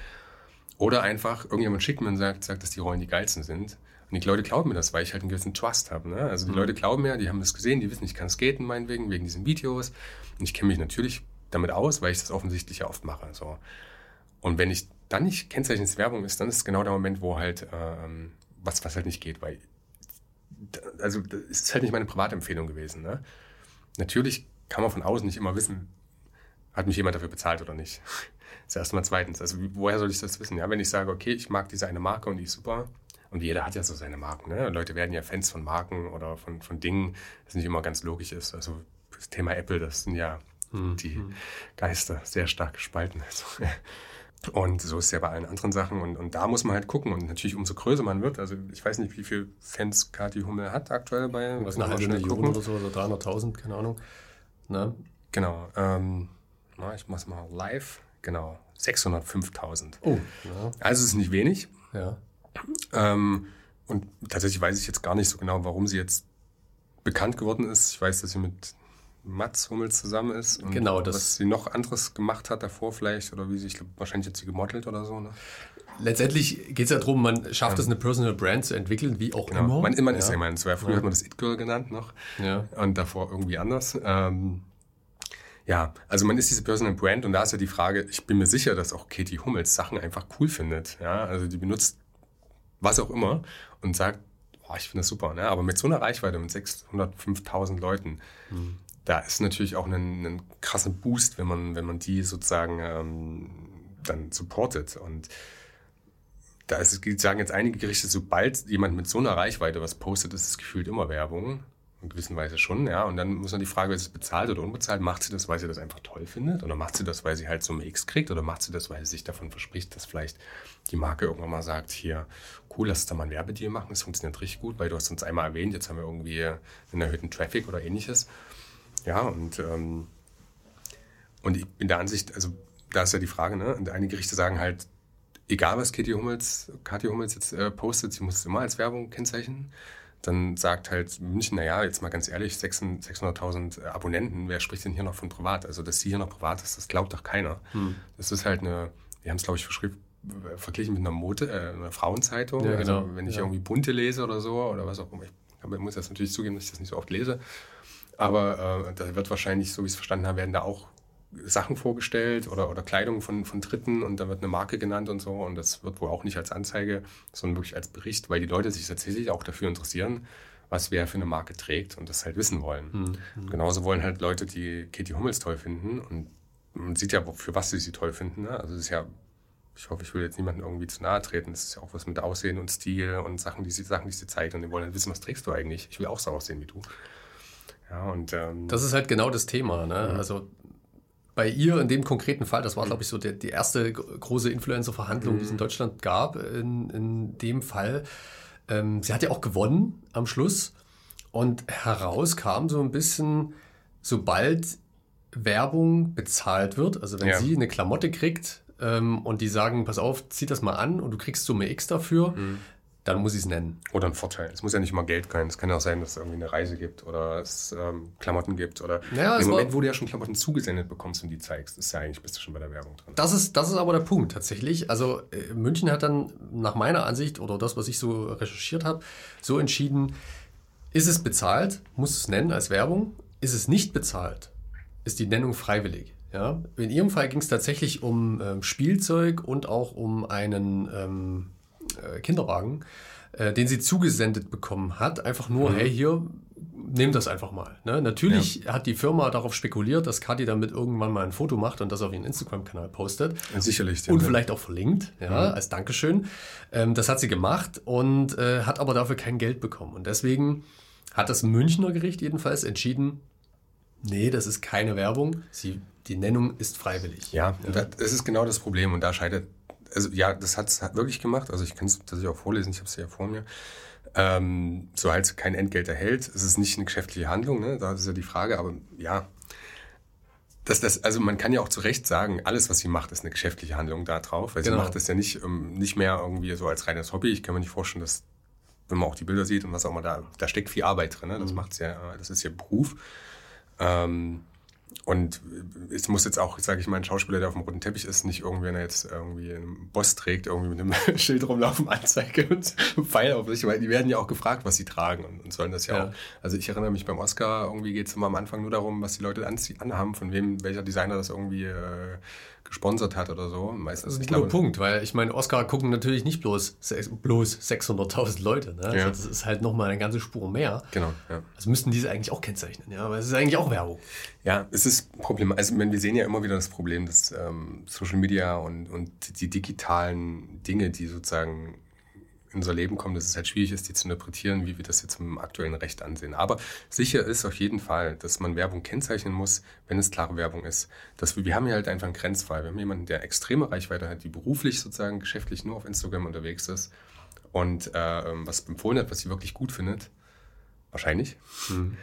S3: Oder einfach irgendjemand schickt mir und sagt, sagt, dass die Rollen die geilsten sind. Und die Leute glauben mir das, weil ich halt einen gewissen Trust habe. Ne? Also die mhm. Leute glauben mir, die haben das gesehen, die wissen, ich kann skaten meinetwegen, wegen diesen Videos. Und ich kenne mich natürlich damit aus, weil ich das offensichtlich ja oft mache. So. Und wenn ich dann nicht Kennzeichenswerbung ist, dann ist es genau der Moment, wo halt ähm, was, was halt nicht geht, weil also es ist halt nicht meine Privatempfehlung gewesen. Ne? Natürlich kann man von außen nicht immer wissen, hat mich jemand dafür bezahlt oder nicht. Das ist erstmal zweitens. Also woher soll ich das wissen? Ja, wenn ich sage, okay, ich mag diese eine Marke und die ist super, und jeder hat ja so seine Marken. Ne? Leute werden ja Fans von Marken oder von, von Dingen, das nicht immer ganz logisch ist. Also das Thema Apple, das sind ja hm. die hm. Geister sehr stark gespalten. Also, und so ist es ja bei allen anderen Sachen. Und, und da muss man halt gucken. Und natürlich, umso größer man wird, also ich weiß nicht, wie viele Fans Kati Hummel hat aktuell bei.
S2: Was eine halbe Million gucken. oder so, so 300.000, keine Ahnung.
S3: Ne? Genau. Ähm, na, ich mach's mal live. Genau. 605.000. Oh. Ja. Also es ist nicht wenig. Ja. Ähm, und tatsächlich weiß ich jetzt gar nicht so genau, warum sie jetzt bekannt geworden ist. Ich weiß, dass sie mit Mats Hummels zusammen ist und
S2: genau, das
S3: was sie noch anderes gemacht hat davor vielleicht oder wie sie, ich glaube, wahrscheinlich hat sie gemodelt oder so. Ne?
S2: Letztendlich geht es ja darum, man schafft ja. es, eine Personal Brand zu entwickeln, wie auch
S3: genau.
S2: immer.
S3: Man, man ja. ist ja immer, früher ja. hat man das It-Girl genannt noch
S2: ja.
S3: und davor irgendwie anders. Ähm, ja, also man ist diese Personal Brand und da ist ja die Frage, ich bin mir sicher, dass auch Katie Hummels Sachen einfach cool findet. Ja, also die benutzt was auch immer und sagt, oh, ich finde das super. Ne? Aber mit so einer Reichweite, mit 605.000 Leuten, mhm. Da ist natürlich auch ein, ein krasser Boost, wenn man, wenn man die sozusagen ähm, dann supportet. Und da ist, sagen jetzt einige Gerichte, sobald jemand mit so einer Reichweite was postet, ist es gefühlt immer Werbung in gewisser Weise schon, ja. Und dann muss man die Frage, ist es bezahlt oder unbezahlt? Macht sie das, weil sie das einfach toll findet? Oder macht sie das, weil sie halt so ein X kriegt? Oder macht sie das, weil sie sich davon verspricht, dass vielleicht die Marke irgendwann mal sagt, hier, cool, lass uns da mal ein Werbedeal machen, das funktioniert richtig gut, weil du hast uns einmal erwähnt, jetzt haben wir irgendwie einen erhöhten Traffic oder ähnliches. Ja, und, ähm, und ich bin der Ansicht, also da ist ja die Frage, ne? Und einige Gerichte sagen halt, egal was Katie Hummels, Kathi Hummels jetzt äh, postet, sie muss es immer als Werbung kennzeichnen dann sagt halt München, naja, jetzt mal ganz ehrlich, 600.000 Abonnenten, wer spricht denn hier noch von privat? Also, dass sie hier noch privat ist, das glaubt doch keiner. Hm. Das ist halt eine, wir haben es, glaube ich, verglichen mit einer Mode, äh, einer Frauenzeitung. Ja, also, genau. wenn ich ja. irgendwie Bunte lese oder so oder was auch immer. Ich muss jetzt natürlich zugeben, dass ich das nicht so oft lese. Aber äh, da wird wahrscheinlich, so wie ich es verstanden habe, werden da auch Sachen vorgestellt oder, oder Kleidung von, von Dritten und da wird eine Marke genannt und so. Und das wird wohl auch nicht als Anzeige, sondern wirklich als Bericht, weil die Leute sich tatsächlich auch dafür interessieren, was wer für eine Marke trägt und das halt wissen wollen. Mhm. Genauso wollen halt Leute, die Katie Hummels toll finden und man sieht ja, für was sie sie toll finden. Ne? Also es ist ja, ich hoffe, ich will jetzt niemandem irgendwie zu nahe treten. Das ist ja auch was mit Aussehen und Stil und Sachen, die sie, Sachen, die sie zeigt. Und die wollen halt wissen, was trägst du eigentlich? Ich will auch so aussehen wie du. Ja, und, ähm,
S2: das ist halt genau das Thema. Ne? Mhm. Also bei ihr in dem konkreten Fall, das war, glaube ich, so der, die erste große Influencer-Verhandlung, die es in mhm. Deutschland gab, in, in dem Fall. Ähm, sie hat ja auch gewonnen am Schluss. Und heraus kam so ein bisschen, sobald Werbung bezahlt wird, also wenn ja. sie eine Klamotte kriegt ähm, und die sagen, pass auf, zieh das mal an und du kriegst Summe X dafür, mhm dann muss ich es nennen.
S3: Oder ein Vorteil. Es muss ja nicht immer Geld sein. Es kann ja auch sein, dass es irgendwie eine Reise gibt oder es ähm, Klamotten gibt. Oder
S2: ja,
S3: im Moment, wo du ja schon Klamotten zugesendet bekommst und die zeigst, ist ja eigentlich, bist du schon bei der Werbung drin.
S2: Das ist, das ist aber der Punkt tatsächlich. Also äh, München hat dann nach meiner Ansicht oder das, was ich so recherchiert habe, so entschieden, ist es bezahlt, muss es nennen als Werbung. Ist es nicht bezahlt, ist die Nennung freiwillig. Ja? In ihrem Fall ging es tatsächlich um ähm, Spielzeug und auch um einen ähm, äh, Kinderwagen, äh, den sie zugesendet bekommen hat. Einfach nur, mhm. hey, hier, nimm das einfach mal. Ne? Natürlich ja. hat die Firma darauf spekuliert, dass Kathi damit irgendwann mal ein Foto macht und das auf ihren Instagram-Kanal postet.
S3: Ja, sicherlich.
S2: Und vielleicht auch verlinkt, ja, mhm. als Dankeschön. Ähm, das hat sie gemacht und äh, hat aber dafür kein Geld bekommen. Und deswegen hat das Münchner Gericht jedenfalls entschieden, nee, das ist keine Werbung. Sie, die Nennung ist freiwillig.
S3: Ja, ja. das ist genau das Problem und da scheitert also ja, das hat es wirklich gemacht. Also ich kann es tatsächlich auch vorlesen, ich habe es ja vor mir. Ähm, so halt kein Entgelt erhält. Es ist nicht eine geschäftliche Handlung, ne? da ist ja die Frage, aber ja. Das, das, also man kann ja auch zu Recht sagen, alles, was sie macht, ist eine geschäftliche Handlung da drauf, weil genau. sie macht das ja nicht, um, nicht mehr irgendwie so als reines Hobby. Ich kann mir nicht vorstellen, dass, wenn man auch die Bilder sieht und was auch immer da, da steckt viel Arbeit drin. Ne? Das mhm. macht's ja, das ist ihr Beruf. Ähm, und es muss jetzt auch, sage ich mal, ein Schauspieler, der auf dem roten Teppich ist, nicht irgendwie, wenn er jetzt irgendwie einen Boss trägt, irgendwie mit einem Schild rumlaufen, Anzeige und Pfeil auf sich, weil die werden ja auch gefragt, was sie tragen und, und sollen das ja, ja, auch. Also ich erinnere mich beim Oscar, irgendwie geht es immer am Anfang nur darum, was die Leute anhaben, von wem, welcher Designer das irgendwie äh, gesponsert hat oder so.
S2: Meistens, das ist ein guter Punkt, weil ich meine, Oscar gucken natürlich nicht bloß, bloß 600.000 Leute. Ne? Also ja. das ist halt nochmal eine ganze Spur mehr.
S3: Genau. Ja.
S2: Also müssten diese eigentlich auch kennzeichnen, ja, aber es ist eigentlich auch Werbung.
S3: Ja, es ist Problem. Also wir sehen ja immer wieder das Problem, dass ähm, Social Media und, und die digitalen Dinge, die sozusagen unser Leben kommen, dass es halt schwierig ist, die zu interpretieren, wie wir das jetzt im aktuellen Recht ansehen. Aber sicher ist auf jeden Fall, dass man Werbung kennzeichnen muss, wenn es klare Werbung ist. Dass wir, wir haben hier halt einfach einen Grenzfall. Wir haben jemanden, der extreme Reichweite hat, die beruflich sozusagen geschäftlich nur auf Instagram unterwegs ist und äh, was empfohlen hat, was sie wirklich gut findet. Wahrscheinlich. Mhm.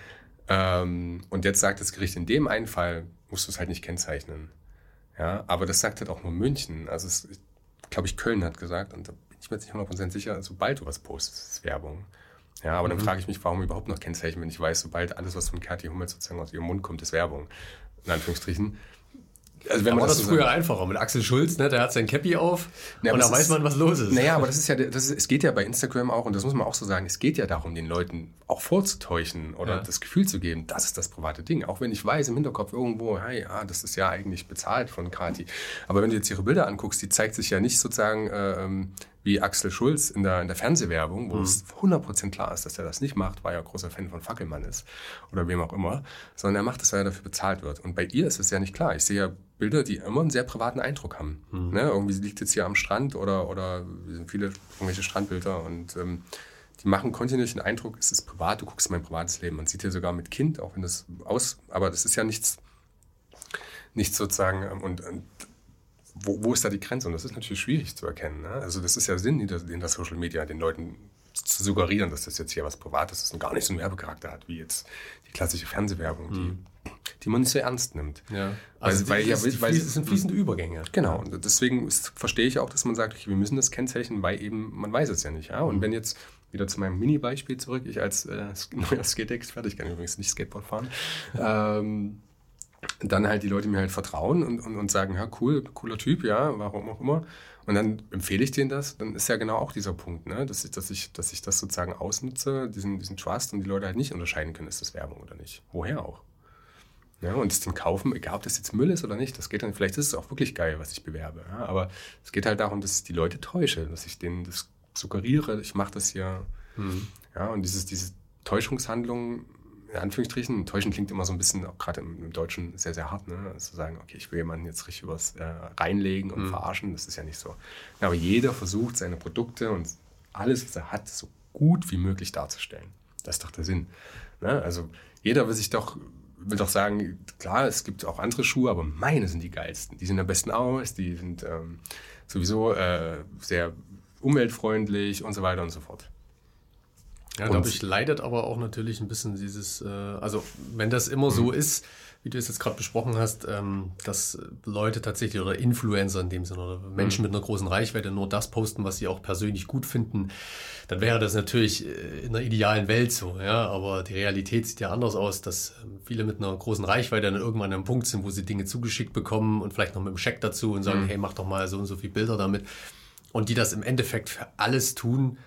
S3: Ähm, und jetzt sagt das Gericht, in dem einen Fall musst du es halt nicht kennzeichnen. Ja, aber das sagt halt auch nur München. Also es, glaube ich, Köln hat gesagt, und da ich bin jetzt nicht 100% sicher, sobald du was postest, ist Werbung. Ja, aber mhm. dann frage ich mich, warum überhaupt noch Kennzeichen, wenn ich weiß, sobald alles, was von Kathi Hummel sozusagen aus ihrem Mund kommt, ist Werbung. In Anführungsstrichen.
S2: Also wenn man war das, das früher einfacher mit Axel Schulz, ne? der hat sein Cappy auf
S3: ja,
S2: und da weiß man, was los ist.
S3: Naja, aber das ist ja, das ist, es geht ja bei Instagram auch, und das muss man auch so sagen, es geht ja darum, den Leuten auch vorzutäuschen oder ja. das Gefühl zu geben, das ist das private Ding. Auch wenn ich weiß im Hinterkopf irgendwo, hey, ja, das ist ja eigentlich bezahlt von Kati. Aber wenn du jetzt ihre Bilder anguckst, die zeigt sich ja nicht sozusagen äh, wie Axel Schulz in der, in der Fernsehwerbung, wo mhm. es 100% klar ist, dass er das nicht macht, weil er großer Fan von Fackelmann ist oder wem auch immer, sondern er macht es, weil er dafür bezahlt wird. Und bei ihr ist es ja nicht klar. Ich sehe ja Bilder, die immer einen sehr privaten Eindruck haben. Mhm. Ne? Irgendwie sie liegt jetzt hier am Strand oder, oder sind viele irgendwelche Strandbilder und ähm, die machen kontinuierlich den Eindruck, es ist privat, du guckst in mein privates Leben. Man sieht hier sogar mit Kind, auch wenn das aus, aber das ist ja nichts, nichts sozusagen ähm, und, und wo, wo ist da die Grenze? Und das ist natürlich schwierig zu erkennen. Ne? Also das ist ja Sinn in der Social Media, den Leuten zu suggerieren, dass das jetzt hier was Privates ist und gar nicht so einen Werbecharakter hat, wie jetzt die klassische Fernsehwerbung, die, mhm. die man nicht so ernst nimmt.
S2: Ja. Also weil, weil, ja, weil, weil, es sind fließende Übergänge.
S3: Genau, und deswegen ist, verstehe ich auch, dass man sagt, okay, wir müssen das kennzeichnen, weil eben, man weiß es ja nicht. Ja? Und mhm. wenn jetzt wieder zu meinem Mini-Beispiel zurück, ich als äh, neuer Skate-Experte, ich kann übrigens nicht Skateboard fahren, ähm, dann halt die Leute mir halt vertrauen und, und, und sagen, ja, cool, cooler Typ, ja, warum auch immer. Und dann empfehle ich denen das, dann ist ja genau auch dieser Punkt, ne? dass, ich, dass, ich, dass ich das sozusagen ausnutze, diesen, diesen Trust und die Leute halt nicht unterscheiden können, ist das Werbung oder nicht. Woher auch? Ja, und es dem Kaufen, egal ob das jetzt Müll ist oder nicht, das geht dann, vielleicht ist es auch wirklich geil, was ich bewerbe. Ja? Aber es geht halt darum, dass ich die Leute täusche, dass ich denen das suggeriere, ich mache das hier. Mhm. Ja, und dieses, diese Täuschungshandlung in Anführungsstrichen, enttäuschend klingt immer so ein bisschen, auch gerade im, im, Deutschen, sehr, sehr hart, ne? Also zu sagen, okay, ich will jemanden jetzt richtig was äh, reinlegen und mhm. verarschen, das ist ja nicht so. Aber jeder versucht, seine Produkte und alles, was er hat, so gut wie möglich darzustellen. Das ist doch der Sinn. Ne? Also jeder will sich doch, will doch sagen, klar, es gibt auch andere Schuhe, aber meine sind die geilsten. Die sehen am besten aus, die sind ähm, sowieso äh, sehr umweltfreundlich und so weiter und so fort.
S2: Ja, dadurch leidet aber auch natürlich ein bisschen dieses, äh, also wenn das immer so mhm. ist, wie du es jetzt gerade besprochen hast, ähm, dass Leute tatsächlich oder Influencer in dem Sinne oder Menschen mhm. mit einer großen Reichweite nur das posten, was sie auch persönlich gut finden, dann wäre das natürlich äh, in einer idealen Welt so, ja. Aber die Realität sieht ja anders aus, dass ähm, viele mit einer großen Reichweite dann irgendwann an einem Punkt sind, wo sie Dinge zugeschickt bekommen und vielleicht noch mit einem Scheck dazu und sagen, mhm. hey, mach doch mal so und so viele Bilder damit. Und die das im Endeffekt für alles tun,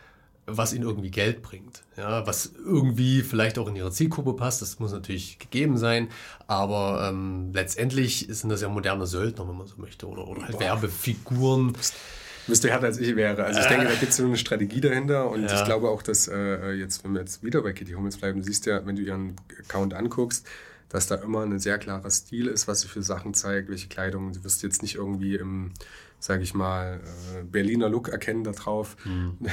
S2: was ihnen irgendwie Geld bringt. Ja, was irgendwie vielleicht auch in ihre Zielgruppe passt, das muss natürlich gegeben sein, aber ähm, letztendlich sind das ja moderne Söldner, wenn man so möchte, oder, oder halt Boah. Werbefiguren.
S3: Müsste härter als ich wäre. Also ich denke, da gibt es so eine Strategie dahinter und ja. ich glaube auch, dass äh, jetzt, wenn wir jetzt wieder bei Kitty Hummels bleiben, siehst du ja, wenn du ihren Account anguckst, dass da immer ein sehr klarer Stil ist, was sie für Sachen zeigt, welche Kleidung. Du wirst jetzt nicht irgendwie im, sage ich mal, äh, Berliner Look erkennen da drauf. Mhm.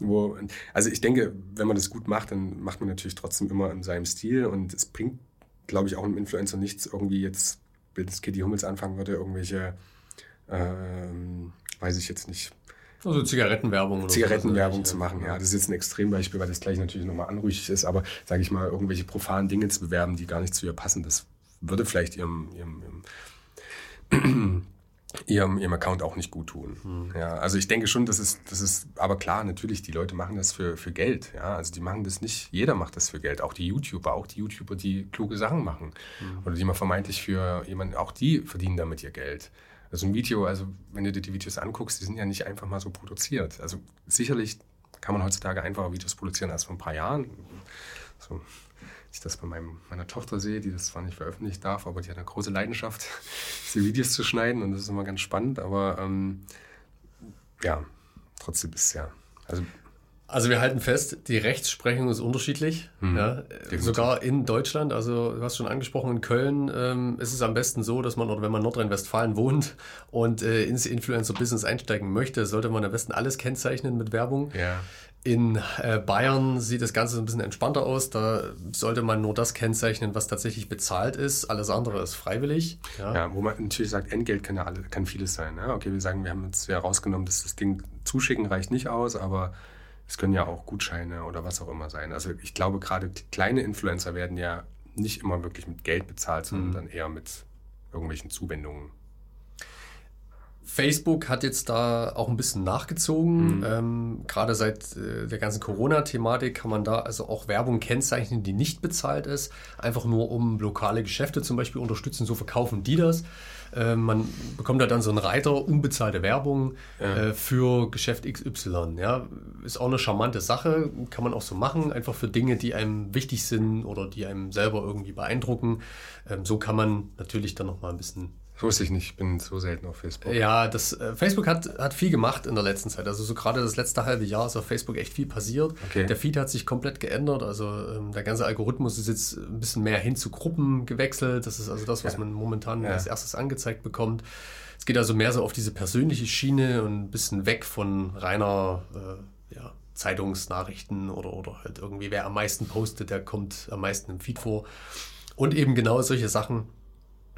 S3: Wo, also ich denke, wenn man das gut macht, dann macht man natürlich trotzdem immer in seinem Stil und es bringt, glaube ich, auch einem Influencer nichts, irgendwie jetzt, wenn das Kitty Hummels anfangen würde, irgendwelche, ähm, weiß ich jetzt nicht,
S2: also Zigarettenwerbung oder
S3: Zigarettenwerbung zu machen, ja. Das ist jetzt ein Extrembeispiel, weil das gleich natürlich nochmal anrüchig ist, aber sage ich mal, irgendwelche profanen Dinge zu bewerben, die gar nicht zu ihr passen, das würde vielleicht ihrem, ihrem, ihrem ihrem, ihrem Account auch nicht gut tun. Mhm. Ja, also ich denke schon, das ist, das ist, aber klar, natürlich, die Leute machen das für, für Geld. Ja, also die machen das nicht, jeder macht das für Geld. Auch die YouTuber, auch die YouTuber, die kluge Sachen machen. Mhm. Oder die man vermeintlich für jemanden, auch die verdienen damit ihr Geld. Also ein Video, also wenn du dir die Videos anguckst, die sind ja nicht einfach mal so produziert. Also sicherlich kann man heutzutage einfacher Videos produzieren als vor ein paar Jahren. So, ich das bei meinem, meiner Tochter sehe, die das zwar nicht veröffentlichen darf, aber die hat eine große Leidenschaft, diese Videos zu schneiden und das ist immer ganz spannend, aber ähm, ja, trotzdem ist es ja.
S2: Also, also wir halten fest, die Rechtsprechung ist unterschiedlich, mhm, ja, sogar in Deutschland. Also du hast schon angesprochen, in Köln ähm, ist es am besten so, dass man, oder wenn man Nordrhein-Westfalen wohnt und äh, ins Influencer-Business einsteigen möchte, sollte man am besten alles kennzeichnen mit Werbung.
S3: Ja.
S2: In äh, Bayern sieht das Ganze ein bisschen entspannter aus. Da sollte man nur das kennzeichnen, was tatsächlich bezahlt ist. Alles andere ist freiwillig.
S3: Ja, ja wo man natürlich sagt, Entgelt kann ja alle, kann vieles sein. Ne? Okay, wir sagen, wir haben jetzt ja rausgenommen, dass das Ding zuschicken reicht nicht aus, aber es können ja auch Gutscheine oder was auch immer sein. Also ich glaube, gerade kleine Influencer werden ja nicht immer wirklich mit Geld bezahlt, sondern mhm. dann eher mit irgendwelchen Zuwendungen.
S2: Facebook hat jetzt da auch ein bisschen nachgezogen. Mhm. Ähm, gerade seit äh, der ganzen Corona-Thematik kann man da also auch Werbung kennzeichnen, die nicht bezahlt ist. Einfach nur um lokale Geschäfte zum Beispiel unterstützen, so verkaufen die das. Äh, man bekommt da dann so einen Reiter, unbezahlte Werbung ja. äh, für Geschäft XY. Ja, ist auch eine charmante Sache, kann man auch so machen, einfach für Dinge, die einem wichtig sind oder die einem selber irgendwie beeindrucken. Ähm, so kann man natürlich dann nochmal ein bisschen
S3: das wusste ich nicht, ich bin so selten auf Facebook.
S2: Ja, das, äh, Facebook hat, hat viel gemacht in der letzten Zeit. Also so gerade das letzte halbe Jahr ist auf Facebook echt viel passiert. Okay. Der Feed hat sich komplett geändert. Also ähm, der ganze Algorithmus ist jetzt ein bisschen mehr hin zu Gruppen gewechselt. Das ist also das, was ja. man momentan ja. als erstes angezeigt bekommt. Es geht also mehr so auf diese persönliche Schiene und ein bisschen weg von reiner äh, ja, Zeitungsnachrichten oder, oder halt irgendwie, wer am meisten postet, der kommt am meisten im Feed vor. Und eben genau solche Sachen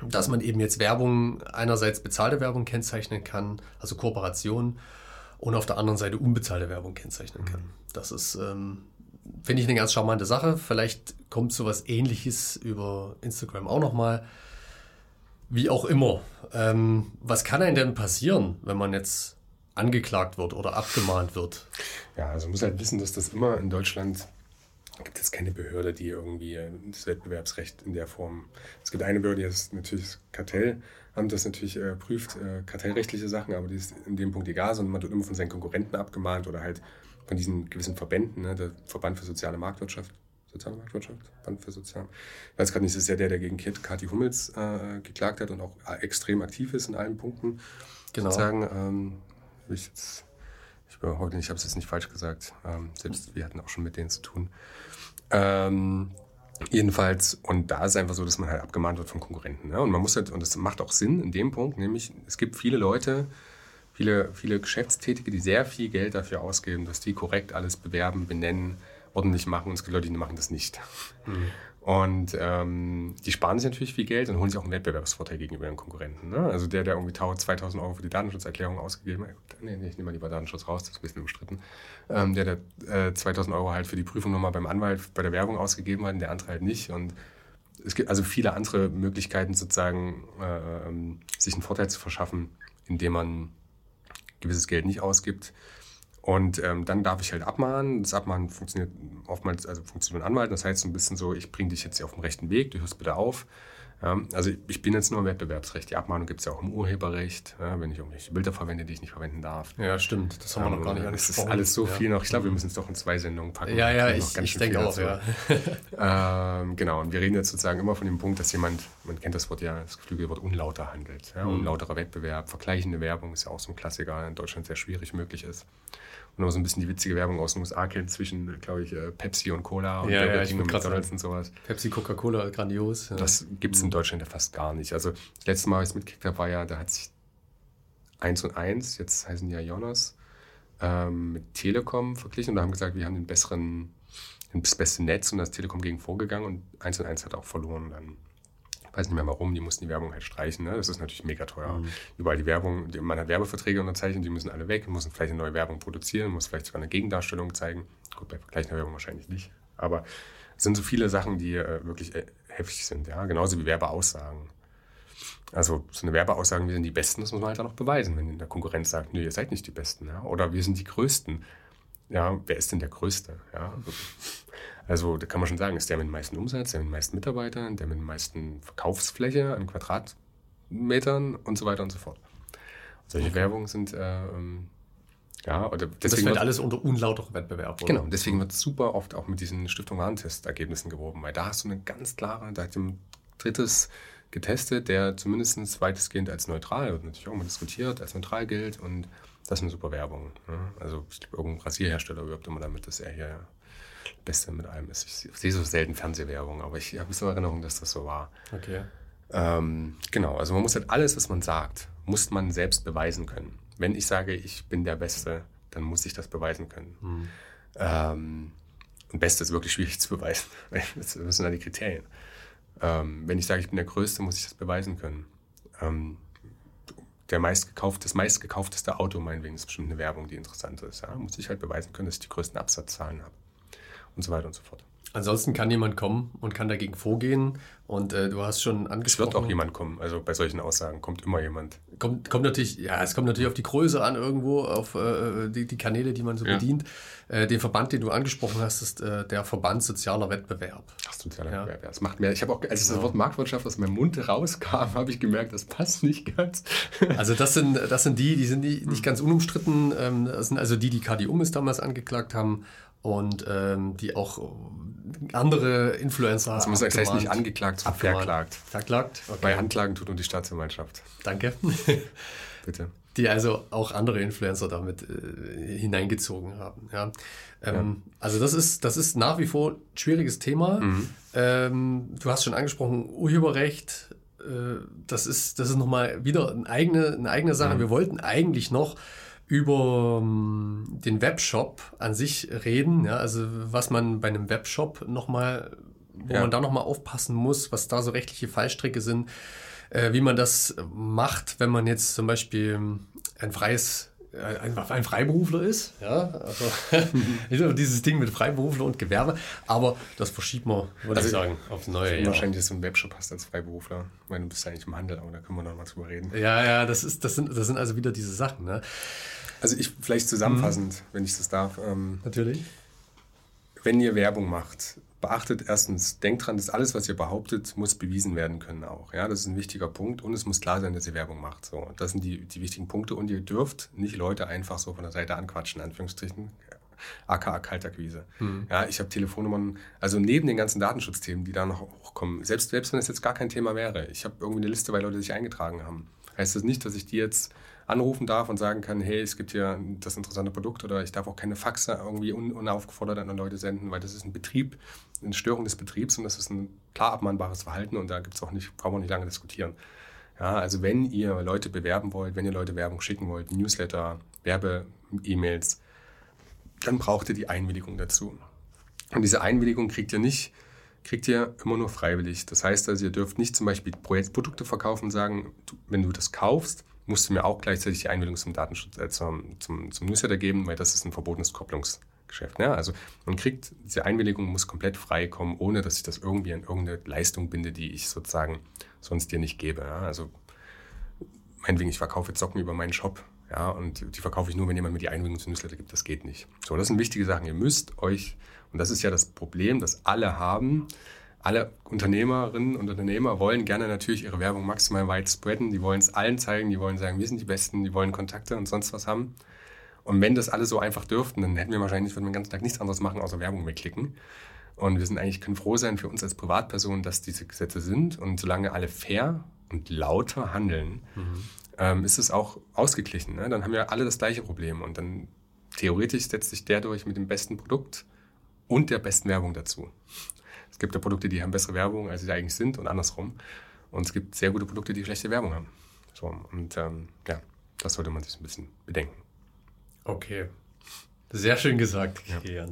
S2: dass man eben jetzt Werbung, einerseits bezahlte Werbung kennzeichnen kann, also Kooperation, und auf der anderen Seite unbezahlte Werbung kennzeichnen kann. Mhm. Das ist, ähm, finde ich, eine ganz charmante Sache. Vielleicht kommt sowas ähnliches über Instagram auch nochmal. Wie auch immer. Ähm, was kann einem denn passieren, wenn man jetzt angeklagt wird oder abgemahnt wird?
S3: Ja, also man muss halt wissen, dass das immer in Deutschland gibt es keine Behörde, die irgendwie äh, das Wettbewerbsrecht in der Form. Es gibt eine Behörde, die ist natürlich das Kartellamt, das natürlich äh, prüft äh, kartellrechtliche Sachen, aber die ist in dem Punkt egal, sondern man wird immer von seinen Konkurrenten abgemahnt oder halt von diesen gewissen Verbänden, ne, der Verband für soziale Marktwirtschaft. Soziale Marktwirtschaft? Verband für Sozial. Ich weiß gerade nicht, das ist ja der, der gegen Kathi Hummels äh, geklagt hat und auch äh, extrem aktiv ist in allen Punkten. Genau. Sozusagen, ähm, ich jetzt ich heute nicht, ich habe es jetzt nicht falsch gesagt. Ähm, selbst wir hatten auch schon mit denen zu tun. Ähm, jedenfalls, und da ist einfach so, dass man halt abgemahnt wird von Konkurrenten. Ne? Und man muss halt, und das macht auch Sinn in dem Punkt, nämlich es gibt viele Leute, viele, viele Geschäftstätige, die sehr viel Geld dafür ausgeben, dass die korrekt alles bewerben, benennen, ordentlich machen. Und es gibt Leute, die machen das nicht. Mhm. Und ähm, die sparen sich natürlich viel Geld und holen sich auch einen Wettbewerbsvorteil gegenüber ihren Konkurrenten. Ne? Also der, der irgendwie 2000 Euro für die Datenschutzerklärung ausgegeben hat, nee, nee, ich nehme mal lieber Datenschutz raus, das ist ein bisschen umstritten, ähm, der, der äh, 2000 Euro halt für die Prüfung nochmal beim Anwalt bei der Werbung ausgegeben hat und der andere halt nicht. Und es gibt also viele andere Möglichkeiten sozusagen, äh, ähm, sich einen Vorteil zu verschaffen, indem man gewisses Geld nicht ausgibt. Und ähm, dann darf ich halt abmahnen. Das Abmahnen funktioniert oftmals, also funktioniert Anwalt. Das heißt so ein bisschen so, ich bringe dich jetzt hier auf den rechten Weg, du hörst bitte auf. Ja, also ich bin jetzt nur im Wettbewerbsrecht. Die Abmahnung gibt es ja auch im Urheberrecht, ja, wenn ich irgendwelche Bilder verwende, die ich nicht verwenden darf.
S2: Ja, stimmt. Das haben wir noch gar nicht
S3: angesprochen. Das ist alles so ja. viel noch. Ich glaube, wir müssen es doch in zwei Sendungen packen.
S2: Ja, ja, ich, ich denke auch, ja.
S3: ähm, genau, und wir reden jetzt sozusagen immer von dem Punkt, dass jemand, man kennt das Wort ja, das Geflügelwort unlauter handelt. Ja, mhm. Unlauterer Wettbewerb, vergleichende Werbung ist ja auch so ein Klassiker, in Deutschland sehr schwierig möglich ist und auch so ein bisschen die witzige Werbung aus den USA kennt zwischen, glaube ich, äh, Pepsi und Cola und
S2: ja, ja, ich McDonalds
S3: und sowas.
S2: Pepsi, Coca-Cola, grandios.
S3: Ja. Das gibt es in Deutschland ja fast gar nicht. Also das letzte Mal, als ich mitgekriegt habe, war ja, da hat sich 1 und 1, jetzt heißen die ja Jonas, ähm, mit Telekom verglichen und haben gesagt, wir haben den besseren, das beste Netz und das Telekom gegen vorgegangen und 1 und 1 hat auch verloren dann weiß nicht mehr warum, die mussten die Werbung halt streichen. Ne? Das ist natürlich mega teuer. Mhm. Überall die Werbung, die, man hat Werbeverträge unterzeichnet, die müssen alle weg, müssen vielleicht eine neue Werbung produzieren, muss vielleicht sogar eine Gegendarstellung zeigen. Gut, bei vergleichender Werbung wahrscheinlich nicht. Aber es sind so viele Sachen, die äh, wirklich äh, heftig sind, ja. Genauso wie Werbeaussagen. Also so eine Werbeaussage, wir sind die Besten, das muss man halt auch noch beweisen, wenn der Konkurrenz sagt, nö, ihr seid nicht die Besten, ja. Oder wir sind die Größten. Ja, wer ist denn der Größte? Ja. Also da kann man schon sagen, ist der mit dem meisten Umsatz, der mit den meisten Mitarbeitern, der mit den meisten Verkaufsfläche an Quadratmetern und so weiter und so fort. Und solche okay. Werbungen sind äh, ja, oder
S2: deswegen das fällt alles unter unlauterer Wettbewerb.
S3: Oder? Genau, deswegen wird super oft auch mit diesen Stiftung Warentest-Ergebnissen geworben, weil da hast du eine ganz klare, da hat ein drittes getestet, der zumindest weitestgehend als neutral, wird natürlich auch mal diskutiert, als neutral gilt und das ist eine super Werbung. Ne? Also ich glaube, irgendein Rasierhersteller wirbt immer damit, dass er hier Beste mit allem ist. Ich sehe so selten Fernsehwerbung, aber ich habe so Erinnerung, dass das so war.
S2: Okay.
S3: Ähm, genau, also man muss halt alles, was man sagt, muss man selbst beweisen können. Wenn ich sage, ich bin der Beste, dann muss ich das beweisen können. Mhm. Ähm, und Beste ist wirklich schwierig zu beweisen. Das sind dann die Kriterien. Ähm, wenn ich sage, ich bin der Größte, muss ich das beweisen können. Ähm, der meistgekauft, das meistgekaufteste Auto, meinetwegen, ist bestimmt eine Werbung, die interessant ist. Ja? Muss ich halt beweisen können, dass ich die größten Absatzzahlen habe und so weiter und so fort.
S2: Ansonsten kann jemand kommen und kann dagegen vorgehen. Und äh, du hast schon angesprochen.
S3: Es wird auch jemand kommen. Also bei solchen Aussagen kommt immer jemand.
S2: Kommt, kommt natürlich, ja, es kommt natürlich auf die Größe an irgendwo, auf äh, die, die Kanäle, die man so ja. bedient. Äh, den Verband, den du angesprochen hast, ist äh, der Verband Sozialer Wettbewerb.
S3: Ach, sozialer ja. Wettbewerb. Das macht mir, ich habe auch, als genau. das Wort Marktwirtschaft aus meinem Mund rauskam, habe ich gemerkt, das passt nicht ganz.
S2: also das sind, das sind die, die sind die nicht ganz unumstritten. Ähm, das sind also die, die Kadi Umis damals angeklagt haben und ähm, die auch andere Influencer
S3: haben. Also muss das heißt nicht angeklagt, sondern verklagt.
S2: Verklagt?
S3: Okay. Bei Anklagen tut und die Staatsanwaltschaft.
S2: Danke.
S3: Bitte.
S2: Die also auch andere Influencer damit äh, hineingezogen haben. Ja. Ähm, ja. Also das ist, das ist nach wie vor ein schwieriges Thema. Mhm. Ähm, du hast schon angesprochen, Urheberrecht, äh, das ist, das ist nochmal wieder eine eigene, eine eigene Sache. Mhm. Wir wollten eigentlich noch über ähm, den Webshop an sich reden. Ja, also was man bei einem Webshop nochmal, wo ja. man da nochmal aufpassen muss, was da so rechtliche Fallstricke sind, äh, wie man das macht, wenn man jetzt zum Beispiel ein freies ein, ein Freiberufler ist, ja, also dieses Ding mit Freiberufler und Gewerbe, aber das verschiebt man, würde also ich sagen, aufs neue
S3: Jahr. Wahrscheinlich, dass du einen Webshop hast als Freiberufler, weil du bist eigentlich im Handel, aber da können wir noch mal drüber reden.
S2: Ja, ja, das, ist, das, sind, das sind also wieder diese Sachen, ne?
S3: Also ich vielleicht zusammenfassend, mhm. wenn ich das darf. Ähm,
S2: Natürlich.
S3: Wenn ihr Werbung macht, beachtet erstens, denkt dran, dass alles, was ihr behauptet, muss bewiesen werden können auch. Ja, das ist ein wichtiger Punkt und es muss klar sein, dass ihr Werbung macht. So, das sind die, die wichtigen Punkte und ihr dürft nicht Leute einfach so von der Seite anquatschen, in Anführungsstrichen. aka Kaltakquise. Mhm. Ja, ich habe Telefonnummern, also neben den ganzen Datenschutzthemen, die da noch hochkommen, selbst, selbst wenn es jetzt gar kein Thema wäre, ich habe irgendwie eine Liste, weil Leute sich eingetragen haben. Heißt das nicht, dass ich die jetzt anrufen darf und sagen kann, hey, es gibt hier das interessante Produkt oder ich darf auch keine Faxe irgendwie un unaufgefordert an Leute senden, weil das ist ein Betrieb, eine Störung des Betriebs und das ist ein klar abmahnbares Verhalten und da gibt es auch nicht, brauchen wir nicht lange diskutieren. Ja, also wenn ihr Leute bewerben wollt, wenn ihr Leute Werbung schicken wollt, Newsletter, Werbe-E-Mails, dann braucht ihr die Einwilligung dazu. Und diese Einwilligung kriegt ihr nicht, kriegt ihr immer nur freiwillig. Das heißt also, ihr dürft nicht zum Beispiel Projektprodukte verkaufen und sagen, wenn du das kaufst, musst du mir auch gleichzeitig die Einwilligung zum Datenschutz, äh, zum, zum, zum Newsletter geben, weil das ist ein verbotenes Kopplungsgeschäft. Ne? Also man kriegt, diese Einwilligung muss komplett frei kommen, ohne dass ich das irgendwie an irgendeine Leistung binde, die ich sozusagen sonst dir nicht gebe. Ja? Also meinetwegen, ich verkaufe Socken über meinen Shop, ja, und die verkaufe ich nur, wenn jemand mir die Einwilligung zum Newsletter gibt. Das geht nicht. So, das sind wichtige Sachen. Ihr müsst euch, und das ist ja das Problem, das alle haben, alle Unternehmerinnen und Unternehmer wollen gerne natürlich ihre Werbung maximal weit spreaden. Die wollen es allen zeigen, die wollen sagen, wir sind die Besten, die wollen Kontakte und sonst was haben. Und wenn das alle so einfach dürften, dann hätten wir wahrscheinlich, würden wir den ganzen Tag nichts anderes machen, außer Werbung wegklicken. Und wir sind eigentlich, können froh sein für uns als Privatpersonen, dass diese Gesetze sind. Und solange alle fair und lauter handeln, mhm. ähm, ist es auch ausgeglichen. Ne? Dann haben wir alle das gleiche Problem. Und dann theoretisch setzt sich der durch mit dem besten Produkt und der besten Werbung dazu. Es gibt ja Produkte, die haben bessere Werbung, als sie eigentlich sind und andersrum. Und es gibt sehr gute Produkte, die schlechte Werbung haben. So, und ähm, ja, das sollte man sich ein bisschen bedenken.
S2: Okay. Sehr schön gesagt, Kian. Ja.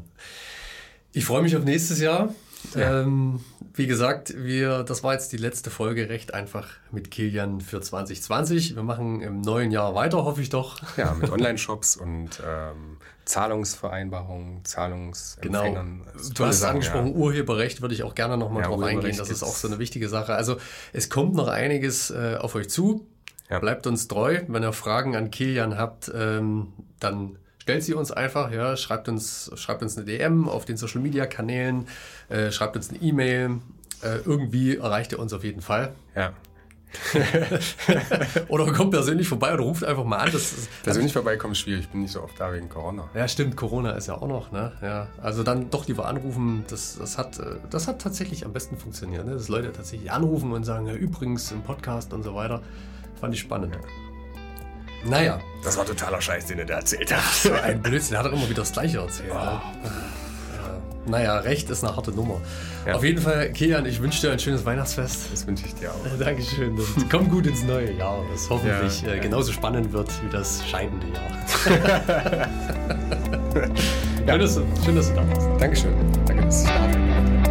S2: Ich freue mich auf nächstes Jahr. Ja. Ähm, wie gesagt, wir, das war jetzt die letzte Folge recht einfach mit Kilian für 2020. Wir machen im neuen Jahr weiter, hoffe ich doch.
S3: Ja, mit Online-Shops und ähm, Zahlungsvereinbarungen, Zahlungsempfängern.
S2: Genau. Du hast Sachen, angesprochen, ja. Urheberrecht würde ich auch gerne nochmal ja, drauf eingehen. Das ist auch so eine wichtige Sache. Also es kommt noch einiges äh, auf euch zu. Ja. Bleibt uns treu. Wenn ihr Fragen an Kilian habt, ähm, dann stellt sie uns einfach, ja, schreibt uns, schreibt uns eine DM auf den Social Media Kanälen, äh, schreibt uns eine E-Mail. Äh, irgendwie erreicht ihr uns auf jeden Fall.
S3: Ja.
S2: oder kommt persönlich vorbei oder ruft einfach mal an. Das,
S3: persönlich vorbeikommen ist schwierig, ich bin nicht so oft da wegen Corona.
S2: Ja, stimmt, Corona ist ja auch noch, ne? Ja, also dann doch lieber anrufen, das, das, hat, äh, das hat tatsächlich am besten funktioniert, ne? dass Leute tatsächlich anrufen und sagen, ja, übrigens im Podcast und so weiter. Fand ich spannend. Ja. Naja.
S3: Das war totaler Scheiß, den er da erzählt hat.
S2: So ein Blödsinn, er hat doch immer wieder das Gleiche erzählt. Oh. Ja. Naja, Recht ist eine harte Nummer. Ja. Auf jeden Fall, Kian, ich wünsche dir ein schönes Weihnachtsfest.
S3: Das wünsche ich dir auch.
S2: Dankeschön und komm gut ins neue Jahr, das hoffentlich ja, äh, genauso spannend wird wie das scheidende Jahr. schön, dass du, schön, dass du da warst.
S3: Dankeschön. Danke, dass ich da bin.